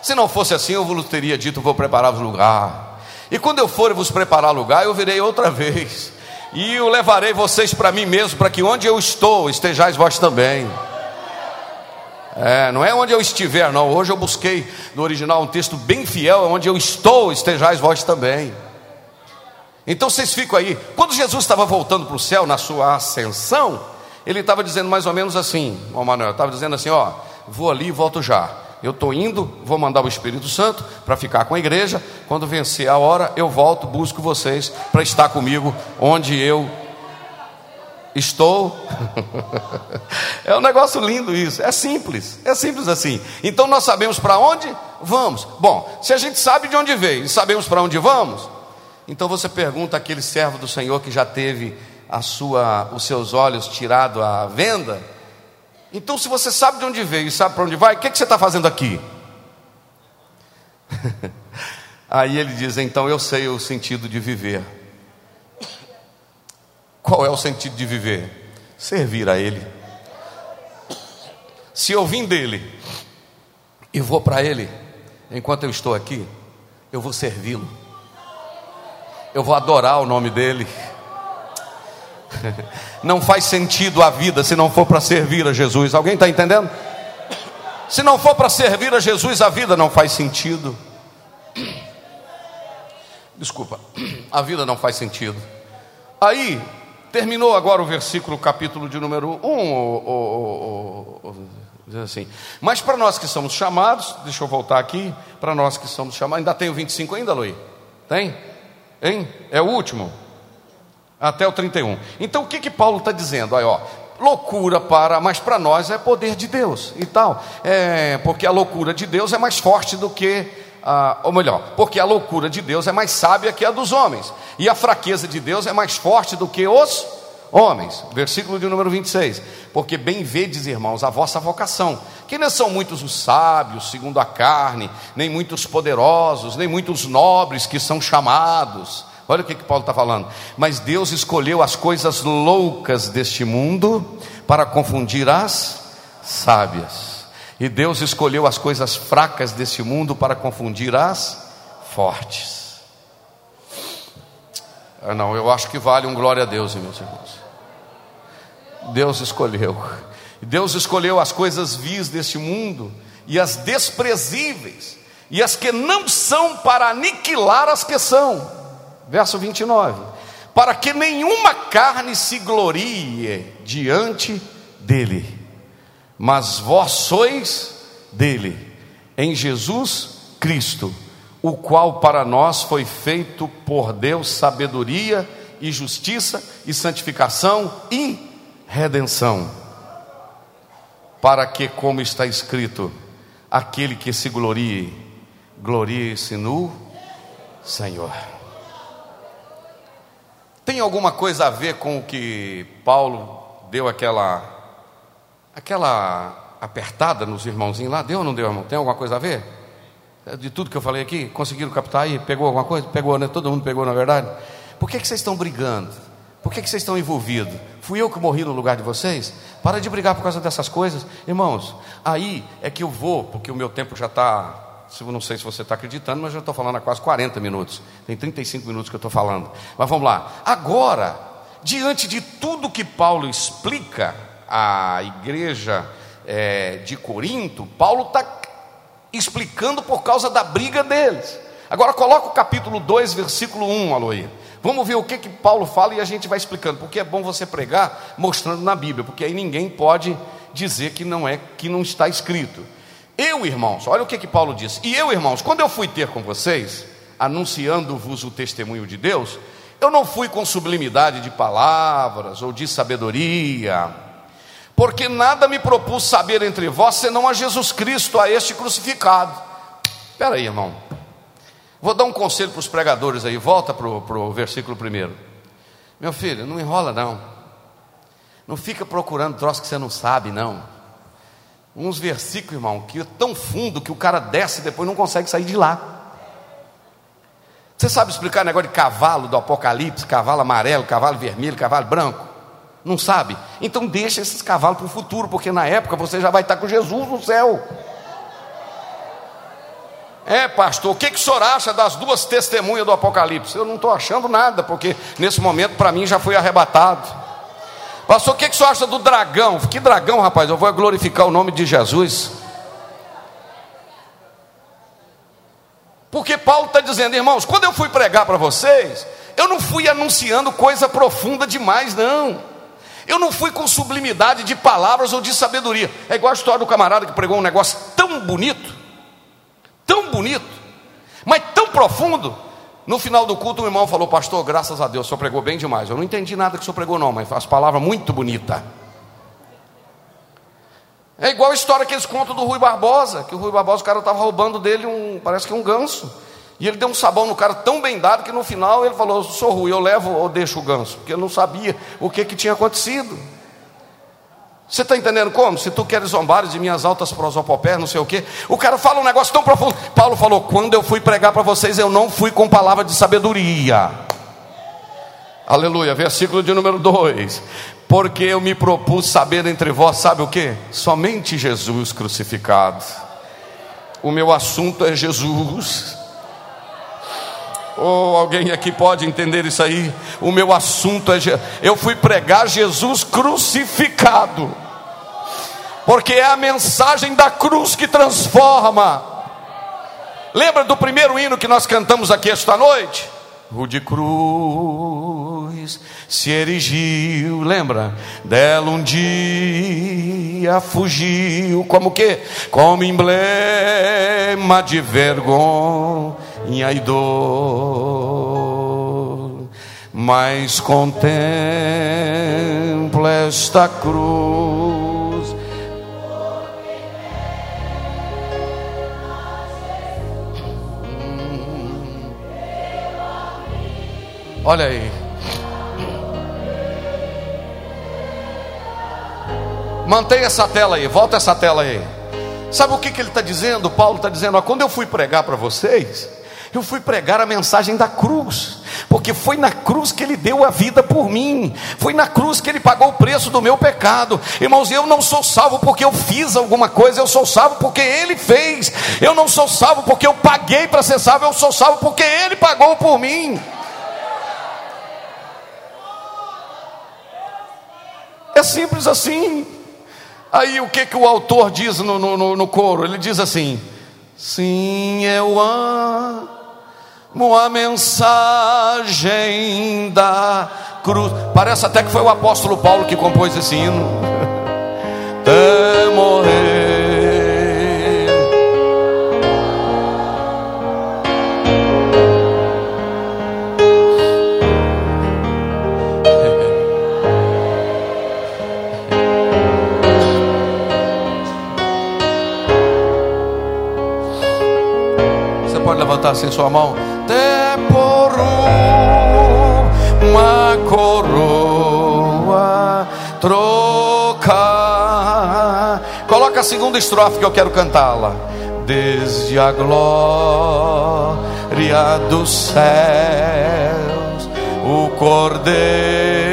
A: Se não fosse assim, eu vos teria dito: Vou preparar-vos lugar. E quando eu for vos preparar lugar, eu virei outra vez e eu levarei vocês para mim mesmo, para que onde eu estou estejais vós também. É, não é onde eu estiver, não. Hoje eu busquei no original um texto bem fiel, onde eu estou estejais vós também. Então vocês ficam aí. Quando Jesus estava voltando para o céu na sua ascensão, ele estava dizendo mais ou menos assim, ó Manuel, estava dizendo assim, ó, vou ali e volto já. Eu estou indo, vou mandar o Espírito Santo para ficar com a igreja. Quando vencer a hora, eu volto, busco vocês para estar comigo onde eu estou. é um negócio lindo isso. É simples, é simples assim. Então nós sabemos para onde vamos. Bom, se a gente sabe de onde veio e sabemos para onde vamos, então você pergunta àquele servo do Senhor que já teve a sua, os seus olhos tirados à venda então, se você sabe de onde veio e sabe para onde vai, o que, que você está fazendo aqui? Aí ele diz: Então eu sei o sentido de viver. Qual é o sentido de viver? Servir a Ele. Se eu vim dele e vou para Ele, enquanto eu estou aqui, eu vou servi-lo, eu vou adorar o nome dEle. Não faz sentido a vida se não for para servir a Jesus. Alguém está entendendo? Se não for para servir a Jesus, a vida não faz sentido. Desculpa, a vida não faz sentido. Aí, terminou agora o versículo, capítulo de número 1. diz assim. Mas para nós que somos chamados, deixa eu voltar aqui, para nós que somos chamados, ainda tem o 25 ainda, Luí? Tem? Hein? É o último? Até o 31. Então o que que Paulo está dizendo? Aí, ó, loucura para, mas para nós é poder de Deus e tal, é, porque a loucura de Deus é mais forte do que, a, ou melhor, porque a loucura de Deus é mais sábia que a dos homens, e a fraqueza de Deus é mais forte do que os homens. Versículo de número 26. Porque bem vedes, irmãos, a vossa vocação, que não são muitos os sábios, segundo a carne, nem muitos poderosos, nem muitos nobres que são chamados Olha o que, que Paulo está falando. Mas Deus escolheu as coisas loucas deste mundo para confundir as sábias. E Deus escolheu as coisas fracas desse mundo para confundir as fortes. Ah, não, eu acho que vale um glória a Deus, meus irmãos. Deus escolheu. Deus escolheu as coisas vis deste mundo e as desprezíveis e as que não são para aniquilar as que são. Verso 29. Para que nenhuma carne se glorie diante dele, mas vós sois dele, em Jesus Cristo, o qual para nós foi feito por Deus sabedoria e justiça e santificação e redenção, para que, como está escrito, aquele que se glorie, glorie-se no Senhor. Tem alguma coisa a ver com o que Paulo deu aquela aquela apertada nos irmãozinhos lá? Deu ou não deu, irmão? Tem alguma coisa a ver? De tudo que eu falei aqui, conseguiram captar aí? Pegou alguma coisa? Pegou, né? Todo mundo pegou, na verdade? Por que, que vocês estão brigando? Por que, que vocês estão envolvidos? Fui eu que morri no lugar de vocês? Para de brigar por causa dessas coisas. Irmãos, aí é que eu vou, porque o meu tempo já está não sei se você está acreditando, mas já estou falando há quase 40 minutos. Tem 35 minutos que eu estou falando. Mas vamos lá. Agora, diante de tudo que Paulo explica à igreja é, de Corinto, Paulo está explicando por causa da briga deles. Agora coloca o capítulo 2, versículo 1, Aloí. Vamos ver o que, que Paulo fala e a gente vai explicando, porque é bom você pregar mostrando na Bíblia, porque aí ninguém pode dizer que não é que não está escrito. Eu, irmãos, olha o que, que Paulo diz. E eu, irmãos, quando eu fui ter com vocês, anunciando-vos o testemunho de Deus, eu não fui com sublimidade de palavras ou de sabedoria, porque nada me propus saber entre vós senão a Jesus Cristo, a este crucificado. Espera aí, irmão. Vou dar um conselho para os pregadores aí, volta para o versículo primeiro. Meu filho, não enrola não. Não fica procurando troço que você não sabe, não uns versículos, irmão, que é tão fundo que o cara desce e depois não consegue sair de lá. Você sabe explicar negócio de cavalo do Apocalipse, cavalo amarelo, cavalo vermelho, cavalo branco? Não sabe? Então deixa esses cavalos para o futuro, porque na época você já vai estar com Jesus no céu. É, pastor, o que, que o senhor acha das duas testemunhas do Apocalipse? Eu não estou achando nada, porque nesse momento para mim já foi arrebatado. Pastor, o que, que o senhor acha do dragão? Que dragão, rapaz? Eu vou glorificar o nome de Jesus. Porque Paulo está dizendo, irmãos, quando eu fui pregar para vocês, eu não fui anunciando coisa profunda demais, não. Eu não fui com sublimidade de palavras ou de sabedoria. É igual a história do camarada que pregou um negócio tão bonito, tão bonito, mas tão profundo, no final do culto, o irmão falou, pastor, graças a Deus, o senhor pregou bem demais. Eu não entendi nada que o senhor pregou, não, mas as palavras muito bonitas. É igual a história que eles contam do Rui Barbosa, que o Rui Barbosa, o cara estava roubando dele um, parece que um ganso. E ele deu um sabão no cara tão bem dado que no final ele falou: Sou Rui, eu levo ou deixo o ganso, porque ele não sabia o que, que tinha acontecido. Você está entendendo como? Se tu queres zombar de minhas altas prosopopés, não sei o quê. O cara fala um negócio tão profundo. Paulo falou: quando eu fui pregar para vocês, eu não fui com palavra de sabedoria. Aleluia. Versículo de número 2. Porque eu me propus saber entre vós, sabe o que? Somente Jesus crucificado. O meu assunto é Jesus. Ou oh, alguém aqui pode entender isso aí? O meu assunto é. Eu fui pregar Jesus crucificado, porque é a mensagem da cruz que transforma. Lembra do primeiro hino que nós cantamos aqui esta noite? O de cruz se erigiu, lembra? Dela um dia fugiu, como que? Como emblema de vergonha e dor, mas contempla esta cruz. Olha aí. Mantenha essa tela aí, volta essa tela aí. Sabe o que, que ele está dizendo? Paulo está dizendo: ó, quando eu fui pregar para vocês, eu fui pregar a mensagem da cruz. porque foi na cruz que Ele deu a vida por mim, foi na cruz que Ele pagou o preço do meu pecado. Irmãos, eu não sou salvo porque eu fiz alguma coisa, eu sou salvo porque Ele fez. Eu não sou salvo porque eu paguei para ser salvo, eu sou salvo porque Ele pagou por mim. É simples assim. Aí o que, que o autor diz no, no, no coro? Ele diz assim: Sim, eu amo a mensagem da cruz. Parece até que foi o apóstolo Paulo que compôs esse hino. Até morrer. levantar assim sua mão. Coroa trocar. Coloca a segunda estrofe que eu quero cantá-la. Desde a glória dos céus, o cordeiro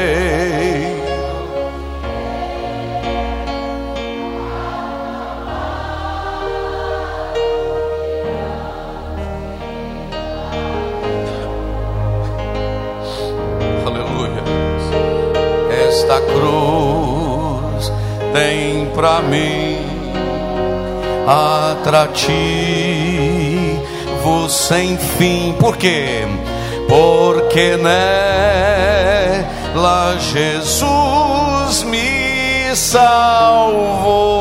A: atrativo sem fim. Por quê? Porque nela Jesus me salvou.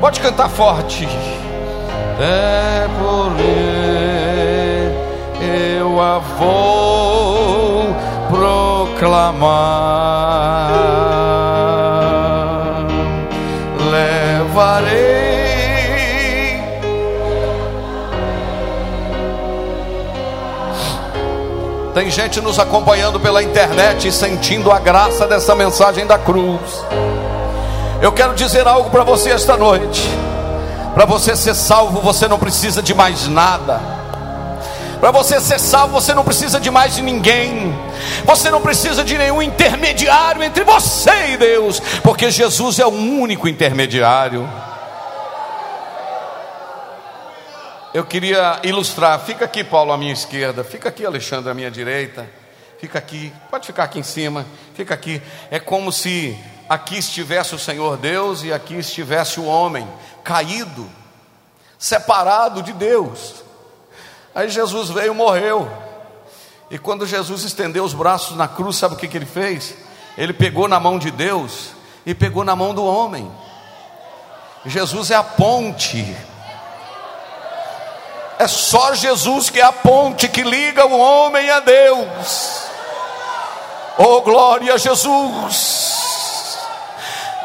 A: Pode cantar forte. É vou proclamar. Levarei. Tem gente nos acompanhando pela internet e sentindo a graça dessa mensagem da cruz. Eu quero dizer algo para você esta noite. Para você ser salvo, você não precisa de mais nada. Para você ser salvo, você não precisa de mais de ninguém. Você não precisa de nenhum intermediário entre você e Deus, porque Jesus é o único intermediário. Eu queria ilustrar. Fica aqui, Paulo, à minha esquerda. Fica aqui, Alexandre, à minha direita. Fica aqui. Pode ficar aqui em cima. Fica aqui. É como se aqui estivesse o Senhor Deus e aqui estivesse o homem caído, separado de Deus. Aí Jesus veio e morreu. E quando Jesus estendeu os braços na cruz, sabe o que, que ele fez? Ele pegou na mão de Deus e pegou na mão do homem. Jesus é a ponte. É só Jesus que é a ponte que liga o homem a Deus. Oh, glória a Jesus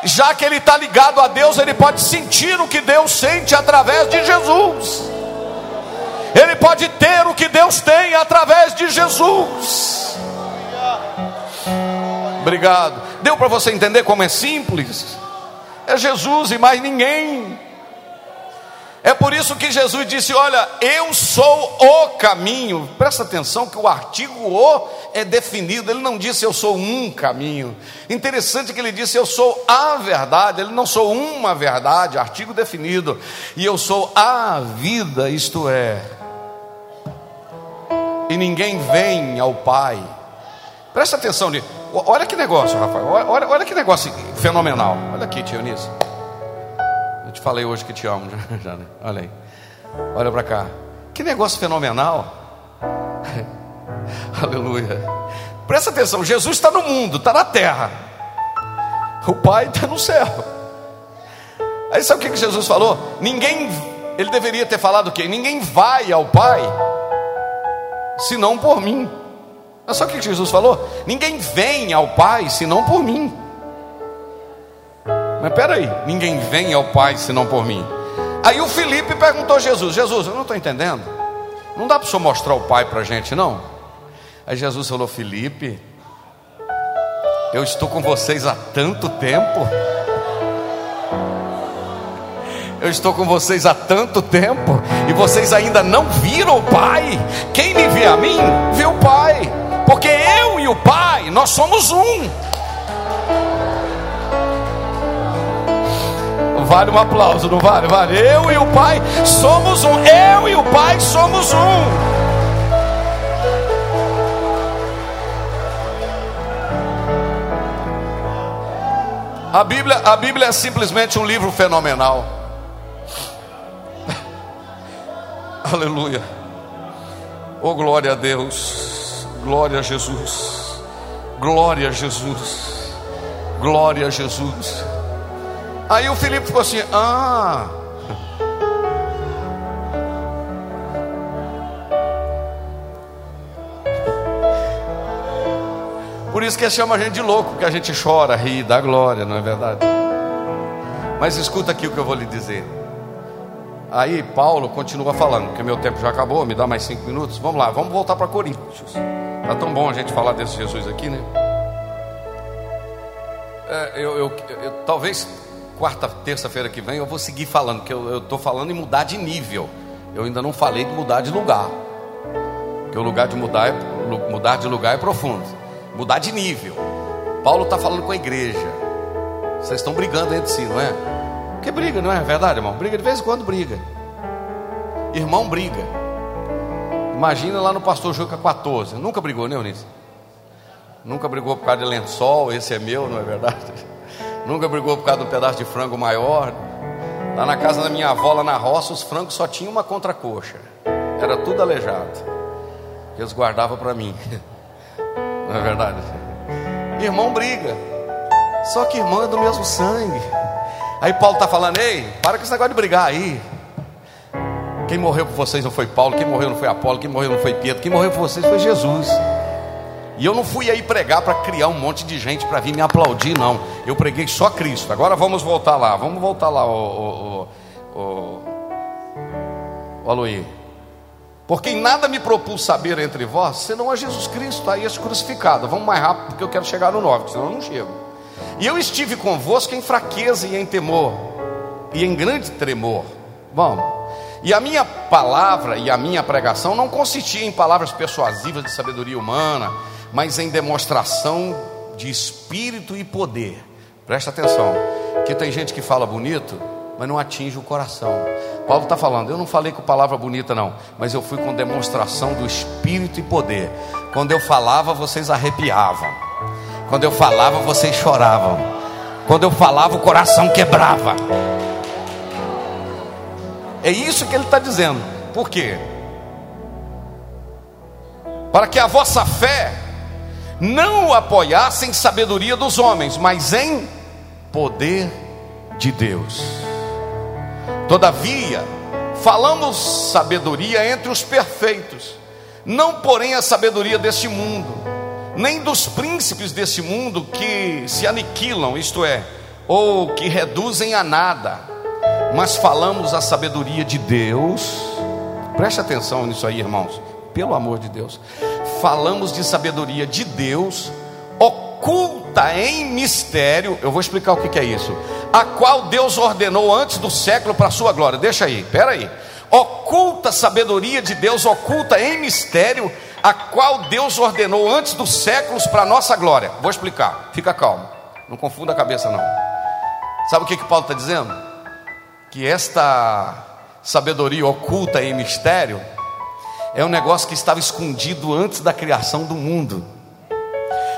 A: já que ele está ligado a Deus, ele pode sentir o que Deus sente através de Jesus. Ele pode ter o que Deus tem através de Jesus. Obrigado. Deu para você entender como é simples? É Jesus e mais ninguém. É por isso que Jesus disse: Olha, eu sou o caminho. Presta atenção que o artigo o é definido. Ele não disse eu sou um caminho. Interessante que ele disse eu sou a verdade. Ele não sou uma verdade, artigo definido. E eu sou a vida, isto é. E ninguém vem ao Pai. Presta atenção nisso. Olha que negócio, Rafael. Olha, olha que negócio fenomenal. Olha aqui, Tia Eunice. Eu te falei hoje que te amo, já, né? Olha aí. Olha para cá. Que negócio fenomenal. Aleluia. Presta atenção, Jesus está no mundo, está na terra. O Pai está no céu. Aí sabe o que Jesus falou? Ninguém, ele deveria ter falado o quê? Ninguém vai ao Pai, senão por mim. Mas sabe o que Jesus falou? Ninguém vem ao Pai, senão por mim. Mas peraí, ninguém vem ao Pai senão por mim. Aí o Felipe perguntou a Jesus: Jesus, eu não estou entendendo. Não dá para o senhor mostrar o Pai para a gente, não? Aí Jesus falou: Felipe, Eu estou com vocês há tanto tempo. Eu estou com vocês há tanto tempo e vocês ainda não viram o Pai. Quem me vê a mim, vê o Pai. Porque eu e o Pai, nós somos um. Vale um aplauso, não vale? Vale. Eu e o Pai somos um. Eu e o Pai somos um. A Bíblia, a Bíblia é simplesmente um livro fenomenal. Aleluia. Oh, glória a Deus. Glória a Jesus. Glória a Jesus. Glória a Jesus. Aí o Felipe ficou assim: Ah. Por isso que chama a gente de louco, porque a gente chora, ri, dá glória, não é verdade? Mas escuta aqui o que eu vou lhe dizer. Aí Paulo continua falando, porque meu tempo já acabou, me dá mais cinco minutos. Vamos lá, vamos voltar para Coríntios. Tá tão bom a gente falar desse Jesus aqui, né? É, eu, eu, eu, talvez quarta, terça-feira que vem eu vou seguir falando, porque eu estou falando em mudar de nível. Eu ainda não falei de mudar de lugar. Porque o lugar de mudar, é, mudar de lugar é profundo. Mudar de nível. Paulo está falando com a igreja. Vocês estão brigando entre si, não é? Que briga, não é verdade, irmão? Briga de vez em quando briga. Irmão briga. Imagina lá no pastor Juca 14. Nunca brigou, né, Eunice? Nunca brigou por causa de lençol, esse é meu, não é verdade? Nunca brigou por causa de um pedaço de frango maior. Lá na casa da minha avó, lá na roça, os frangos só tinham uma contracoxa. Era tudo aleijado. Eles guardavam para mim. Não é verdade? Irmão briga. Só que irmão é do mesmo sangue. Aí Paulo está falando, ei, para com esse negócio de brigar aí. Quem morreu por vocês não foi Paulo, quem morreu não foi Apolo, quem morreu não foi Pedro, quem morreu por vocês foi Jesus. E eu não fui aí pregar para criar um monte de gente para vir me aplaudir, não. Eu preguei só Cristo. Agora vamos voltar lá, vamos voltar lá, o, o, o, o Aloí. Porque em nada me propus saber entre vós, senão a Jesus Cristo, aí esse crucificado. Vamos mais rápido, porque eu quero chegar no 9, senão eu não chego. E eu estive convosco em fraqueza e em temor, e em grande tremor. Vamos. E a minha palavra e a minha pregação não consistia em palavras persuasivas de sabedoria humana, mas em demonstração de espírito e poder. Presta atenção, que tem gente que fala bonito, mas não atinge o coração. Paulo está falando, eu não falei com palavra bonita, não, mas eu fui com demonstração do espírito e poder. Quando eu falava, vocês arrepiavam. Quando eu falava, vocês choravam. Quando eu falava, o coração quebrava. É isso que ele está dizendo. Por quê? Para que a vossa fé não apoiasse em sabedoria dos homens, mas em poder de Deus. Todavia, falamos sabedoria entre os perfeitos, não porém a sabedoria deste mundo nem dos príncipes desse mundo que se aniquilam, isto é, ou que reduzem a nada, mas falamos a sabedoria de Deus. Preste atenção nisso aí, irmãos, pelo amor de Deus. Falamos de sabedoria de Deus, oculta em mistério. Eu vou explicar o que é isso. A qual Deus ordenou antes do século para a sua glória. Deixa aí, espera aí. Oculta sabedoria de Deus, oculta em mistério a qual Deus ordenou antes dos séculos para a nossa glória. Vou explicar, fica calmo, não confunda a cabeça não. Sabe o que, que Paulo está dizendo? Que esta sabedoria oculta em mistério é um negócio que estava escondido antes da criação do mundo.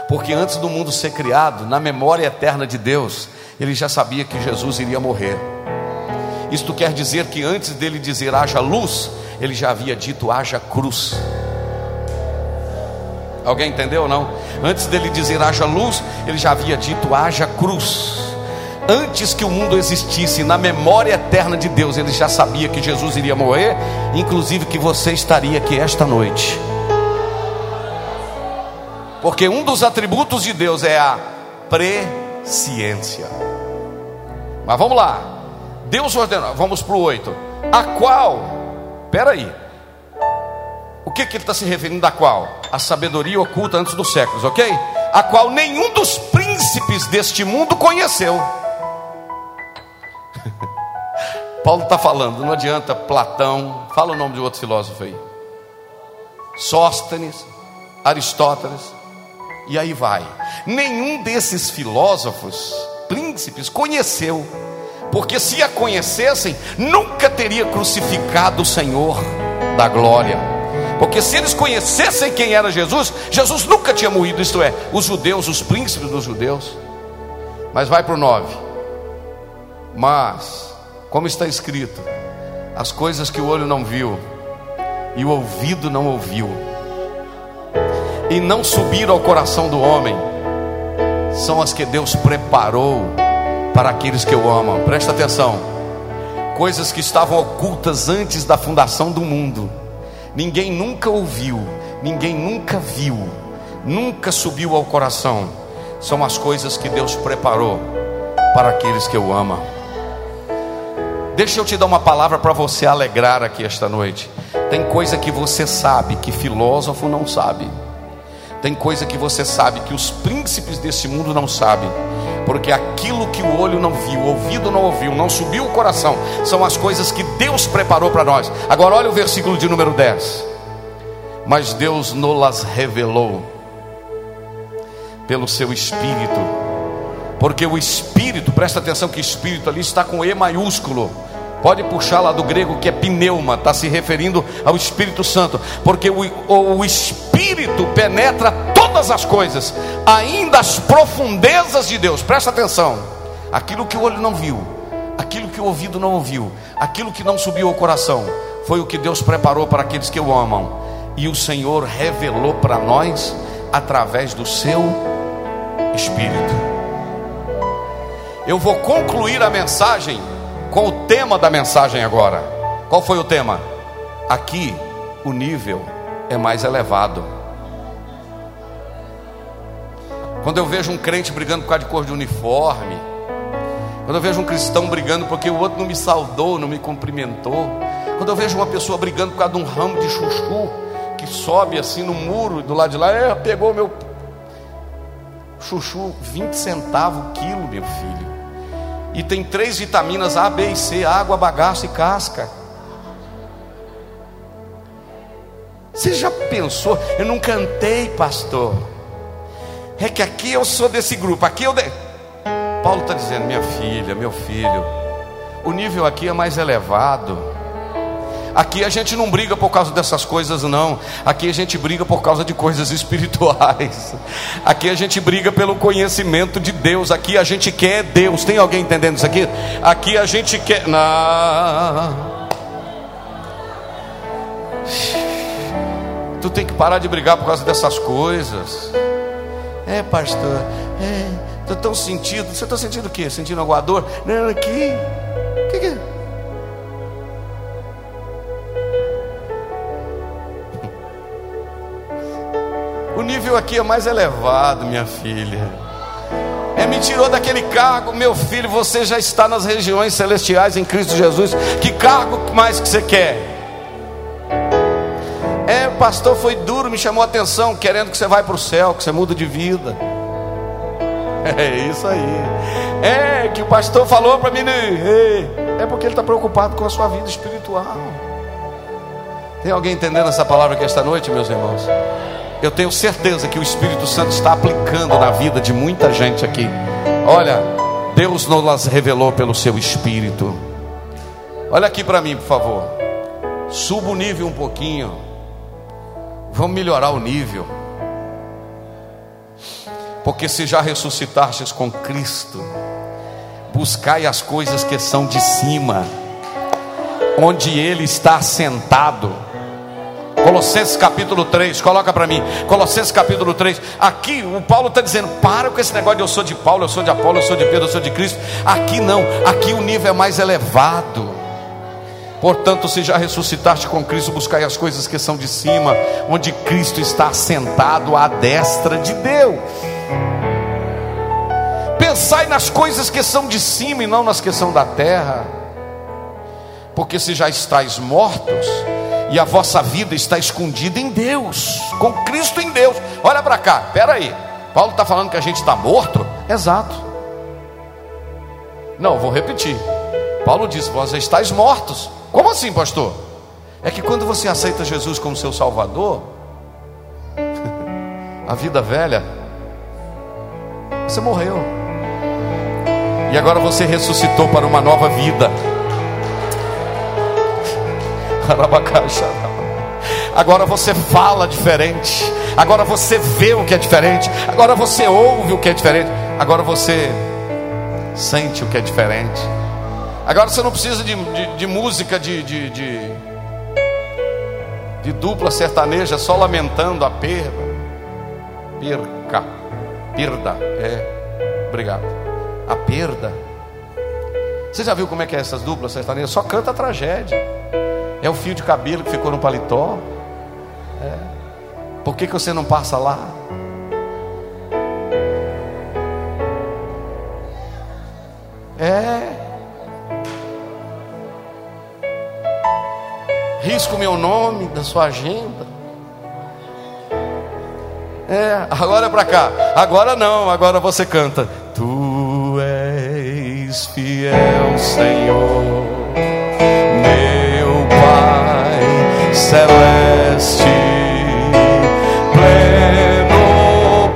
A: Porque antes do mundo ser criado, na memória eterna de Deus, ele já sabia que Jesus iria morrer. Isto quer dizer que antes dele dizer haja luz, ele já havia dito haja cruz. Alguém entendeu ou não? Antes dele dizer haja luz, ele já havia dito haja cruz. Antes que o mundo existisse, na memória eterna de Deus, ele já sabia que Jesus iria morrer, inclusive que você estaria aqui esta noite. Porque um dos atributos de Deus é a presciência. Mas vamos lá. Deus ordenou, vamos para o 8. A qual, peraí, o que, que ele está se referindo a qual? A sabedoria oculta antes dos séculos, ok? A qual nenhum dos príncipes deste mundo conheceu. Paulo está falando, não adianta Platão, fala o nome de outro filósofo aí. Sóstenes, Aristóteles, e aí vai. Nenhum desses filósofos, príncipes, conheceu, porque se a conhecessem, nunca teria crucificado o Senhor da glória. Porque se eles conhecessem quem era Jesus, Jesus nunca tinha morrido, isto é, os judeus, os príncipes dos judeus. Mas vai para o 9. Mas como está escrito, as coisas que o olho não viu e o ouvido não ouviu, e não subiram ao coração do homem, são as que Deus preparou para aqueles que o amam. Presta atenção. Coisas que estavam ocultas antes da fundação do mundo. Ninguém nunca ouviu, ninguém nunca viu, nunca subiu ao coração. São as coisas que Deus preparou para aqueles que o amam. Deixa eu te dar uma palavra para você alegrar aqui esta noite. Tem coisa que você sabe que filósofo não sabe. Tem coisa que você sabe que os príncipes desse mundo não sabem. Porque aquilo que o olho não viu, o ouvido não ouviu, não subiu o coração, são as coisas que Deus preparou para nós. Agora olha o versículo de número 10. Mas Deus nos revelou pelo seu espírito porque o espírito, presta atenção que espírito ali está com E maiúsculo. Pode puxar lá do grego que é pneuma, está se referindo ao Espírito Santo, porque o, o, o Espírito penetra todas as coisas, ainda as profundezas de Deus. Presta atenção, aquilo que o olho não viu, aquilo que o ouvido não ouviu, aquilo que não subiu ao coração, foi o que Deus preparou para aqueles que o amam, e o Senhor revelou para nós através do seu Espírito. Eu vou concluir a mensagem com o tema da mensagem agora. Qual foi o tema? Aqui o nível é mais elevado. Quando eu vejo um crente brigando por causa de cor de uniforme, quando eu vejo um cristão brigando porque o outro não me saudou, não me cumprimentou, quando eu vejo uma pessoa brigando por causa de um ramo de chuchu que sobe assim no muro do lado de lá, é, pegou meu chuchu 20 centavos o quilo, meu filho. E tem três vitaminas A, B e C: água, bagaço e casca. Você já pensou? Eu não cantei, pastor. É que aqui eu sou desse grupo. Aqui eu. De... Paulo está dizendo, minha filha, meu filho, o nível aqui é mais elevado. Aqui a gente não briga por causa dessas coisas, não. Aqui a gente briga por causa de coisas espirituais. Aqui a gente briga pelo conhecimento de Deus. Aqui a gente quer Deus. Tem alguém entendendo isso aqui? Aqui a gente quer. Não. Tu tem que parar de brigar por causa dessas coisas. É, pastor. É, tô tão sentido. Você está sentindo o quê? Sentindo alguma dor? Não, aqui. O que, que é? O nível aqui é mais elevado, minha filha. É me tirou daquele cargo, meu filho. Você já está nas regiões celestiais em Cristo Jesus. Que cargo mais que você quer? Pastor foi duro, me chamou a atenção, querendo que você vá para o céu, que você muda de vida. É isso aí. É que o pastor falou para mim, né? é porque ele está preocupado com a sua vida espiritual. Tem alguém entendendo essa palavra aqui esta noite, meus irmãos? eu tenho certeza que o Espírito Santo está aplicando na vida de muita gente aqui. Olha, Deus nos revelou pelo seu Espírito. Olha aqui para mim, por favor. Suba o nível um pouquinho. Vamos melhorar o nível. Porque se já ressuscitastes com Cristo, buscai as coisas que são de cima, onde Ele está sentado Colossenses capítulo 3, coloca para mim. Colossenses capítulo 3. Aqui o Paulo está dizendo: para com esse negócio de eu sou de Paulo, eu sou de Apolo, eu sou de Pedro, eu sou de Cristo. Aqui não, aqui o nível é mais elevado. Portanto, se já ressuscitaste com Cristo, buscai as coisas que são de cima, onde Cristo está sentado à destra de Deus. Pensai nas coisas que são de cima e não nas que são da terra. Porque se já estáis mortos, e a vossa vida está escondida em Deus, com Cristo em Deus. Olha para cá, espera aí. Paulo está falando que a gente está morto. Exato. Não, vou repetir. Paulo disse: Vós estáis mortos. Como assim, pastor? É que quando você aceita Jesus como seu Salvador, a vida velha, você morreu. E agora você ressuscitou para uma nova vida. Agora você fala diferente. Agora você vê o que é diferente. Agora você ouve o que é diferente. Agora você sente o que é diferente. Agora você não precisa de, de, de música de, de, de, dupla sertaneja só lamentando a perda. Perca, perda, é, obrigado. A perda. Você já viu como é que é essas duplas sertanejas? Só canta a tragédia. É o fio de cabelo que ficou no paletó. É. Por que, que você não passa lá? É. Risco meu nome da sua agenda. É, agora é para cá. Agora não, agora você canta. Tu és fiel, Senhor, meu Pai celeste, pleno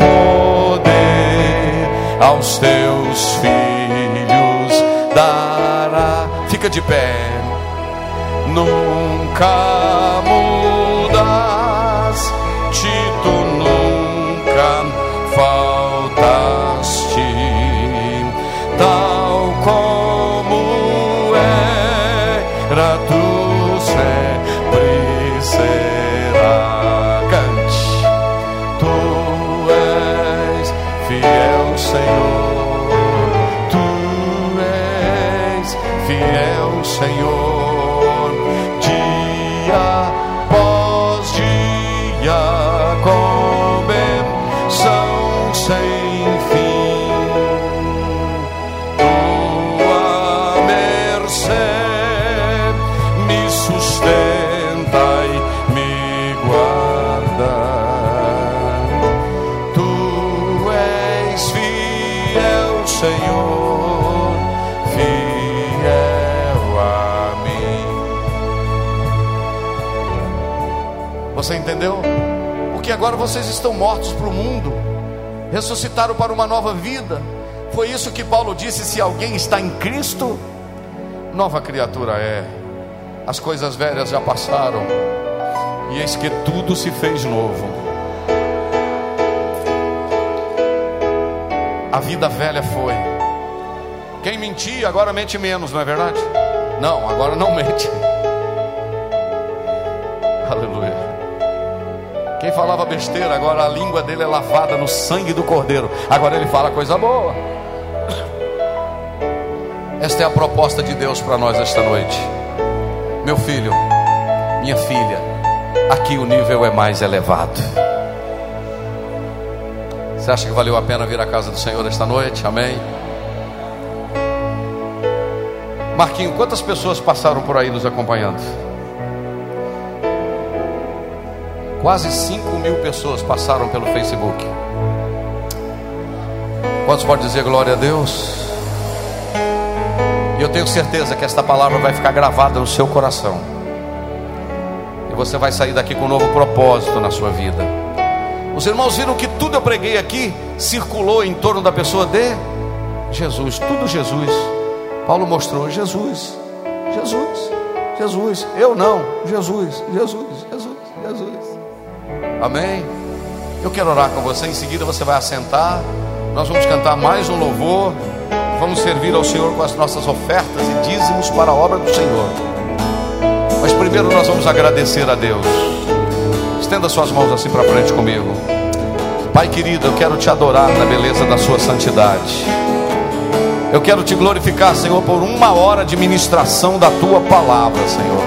A: poder aos teus filhos dará. Fica de pé, nunca mudas, te tu nunca faltaste, vocês estão mortos para o mundo, ressuscitaram para uma nova vida. Foi isso que Paulo disse: se alguém está em Cristo, nova criatura é. As coisas velhas já passaram, e eis que tudo se fez novo. A vida velha foi. Quem mentia agora mente menos, não é verdade? Não, agora não mente. Aleluia. Falava besteira, agora a língua dele é lavada no sangue do Cordeiro. Agora ele fala coisa boa. Esta é a proposta de Deus para nós esta noite. Meu filho, minha filha, aqui o nível é mais elevado. Você acha que valeu a pena vir à casa do Senhor esta noite? Amém? Marquinho, quantas pessoas passaram por aí nos acompanhando? Quase 5 mil pessoas passaram pelo Facebook. Quantos podem dizer glória a Deus? E eu tenho certeza que esta palavra vai ficar gravada no seu coração. E você vai sair daqui com um novo propósito na sua vida. Os irmãos viram que tudo eu preguei aqui circulou em torno da pessoa de Jesus, tudo Jesus. Paulo mostrou Jesus, Jesus, Jesus. Eu não, Jesus, Jesus. Amém. Eu quero orar com você. Em seguida você vai assentar. Nós vamos cantar mais um louvor. Vamos servir ao Senhor com as nossas ofertas e dízimos para a obra do Senhor. Mas primeiro nós vamos agradecer a Deus. Estenda suas mãos assim para frente comigo. Pai querido, eu quero te adorar na beleza da sua santidade. Eu quero te glorificar, Senhor, por uma hora de ministração da tua palavra, Senhor.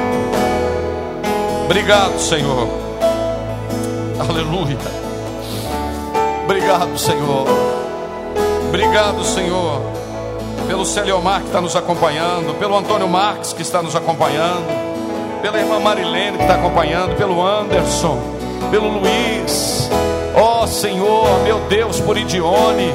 A: Obrigado, Senhor. Aleluia. Obrigado, Senhor. Obrigado, Senhor, pelo Celiomar que está nos acompanhando, pelo Antônio Marques que está nos acompanhando, pela irmã Marilene que está acompanhando, pelo Anderson, pelo Luiz. Ó Senhor, meu Deus, por Idione.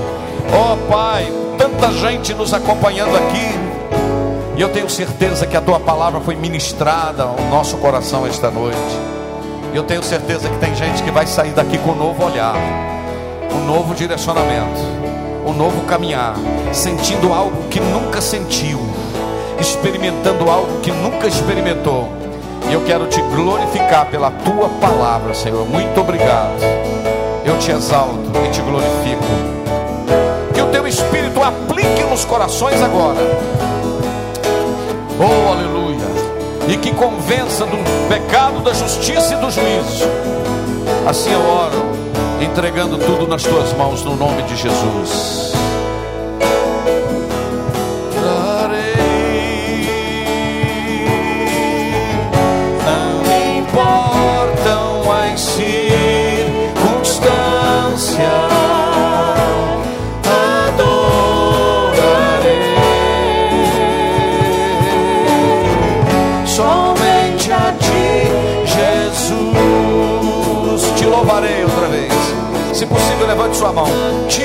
A: Oh Pai, tanta gente nos acompanhando aqui. E eu tenho certeza que a tua palavra foi ministrada ao nosso coração esta noite. Eu tenho certeza que tem gente que vai sair daqui com um novo olhar, um novo direcionamento, um novo caminhar, sentindo algo que nunca sentiu, experimentando algo que nunca experimentou. E eu quero te glorificar pela tua palavra, Senhor. Muito obrigado. Eu te exalto e te glorifico. Que o teu espírito aplique nos corações agora Oh, aleluia. Que convença do pecado, da justiça e do juízo. Assim eu oro, entregando tudo nas tuas mãos, no nome de Jesus. Levante sua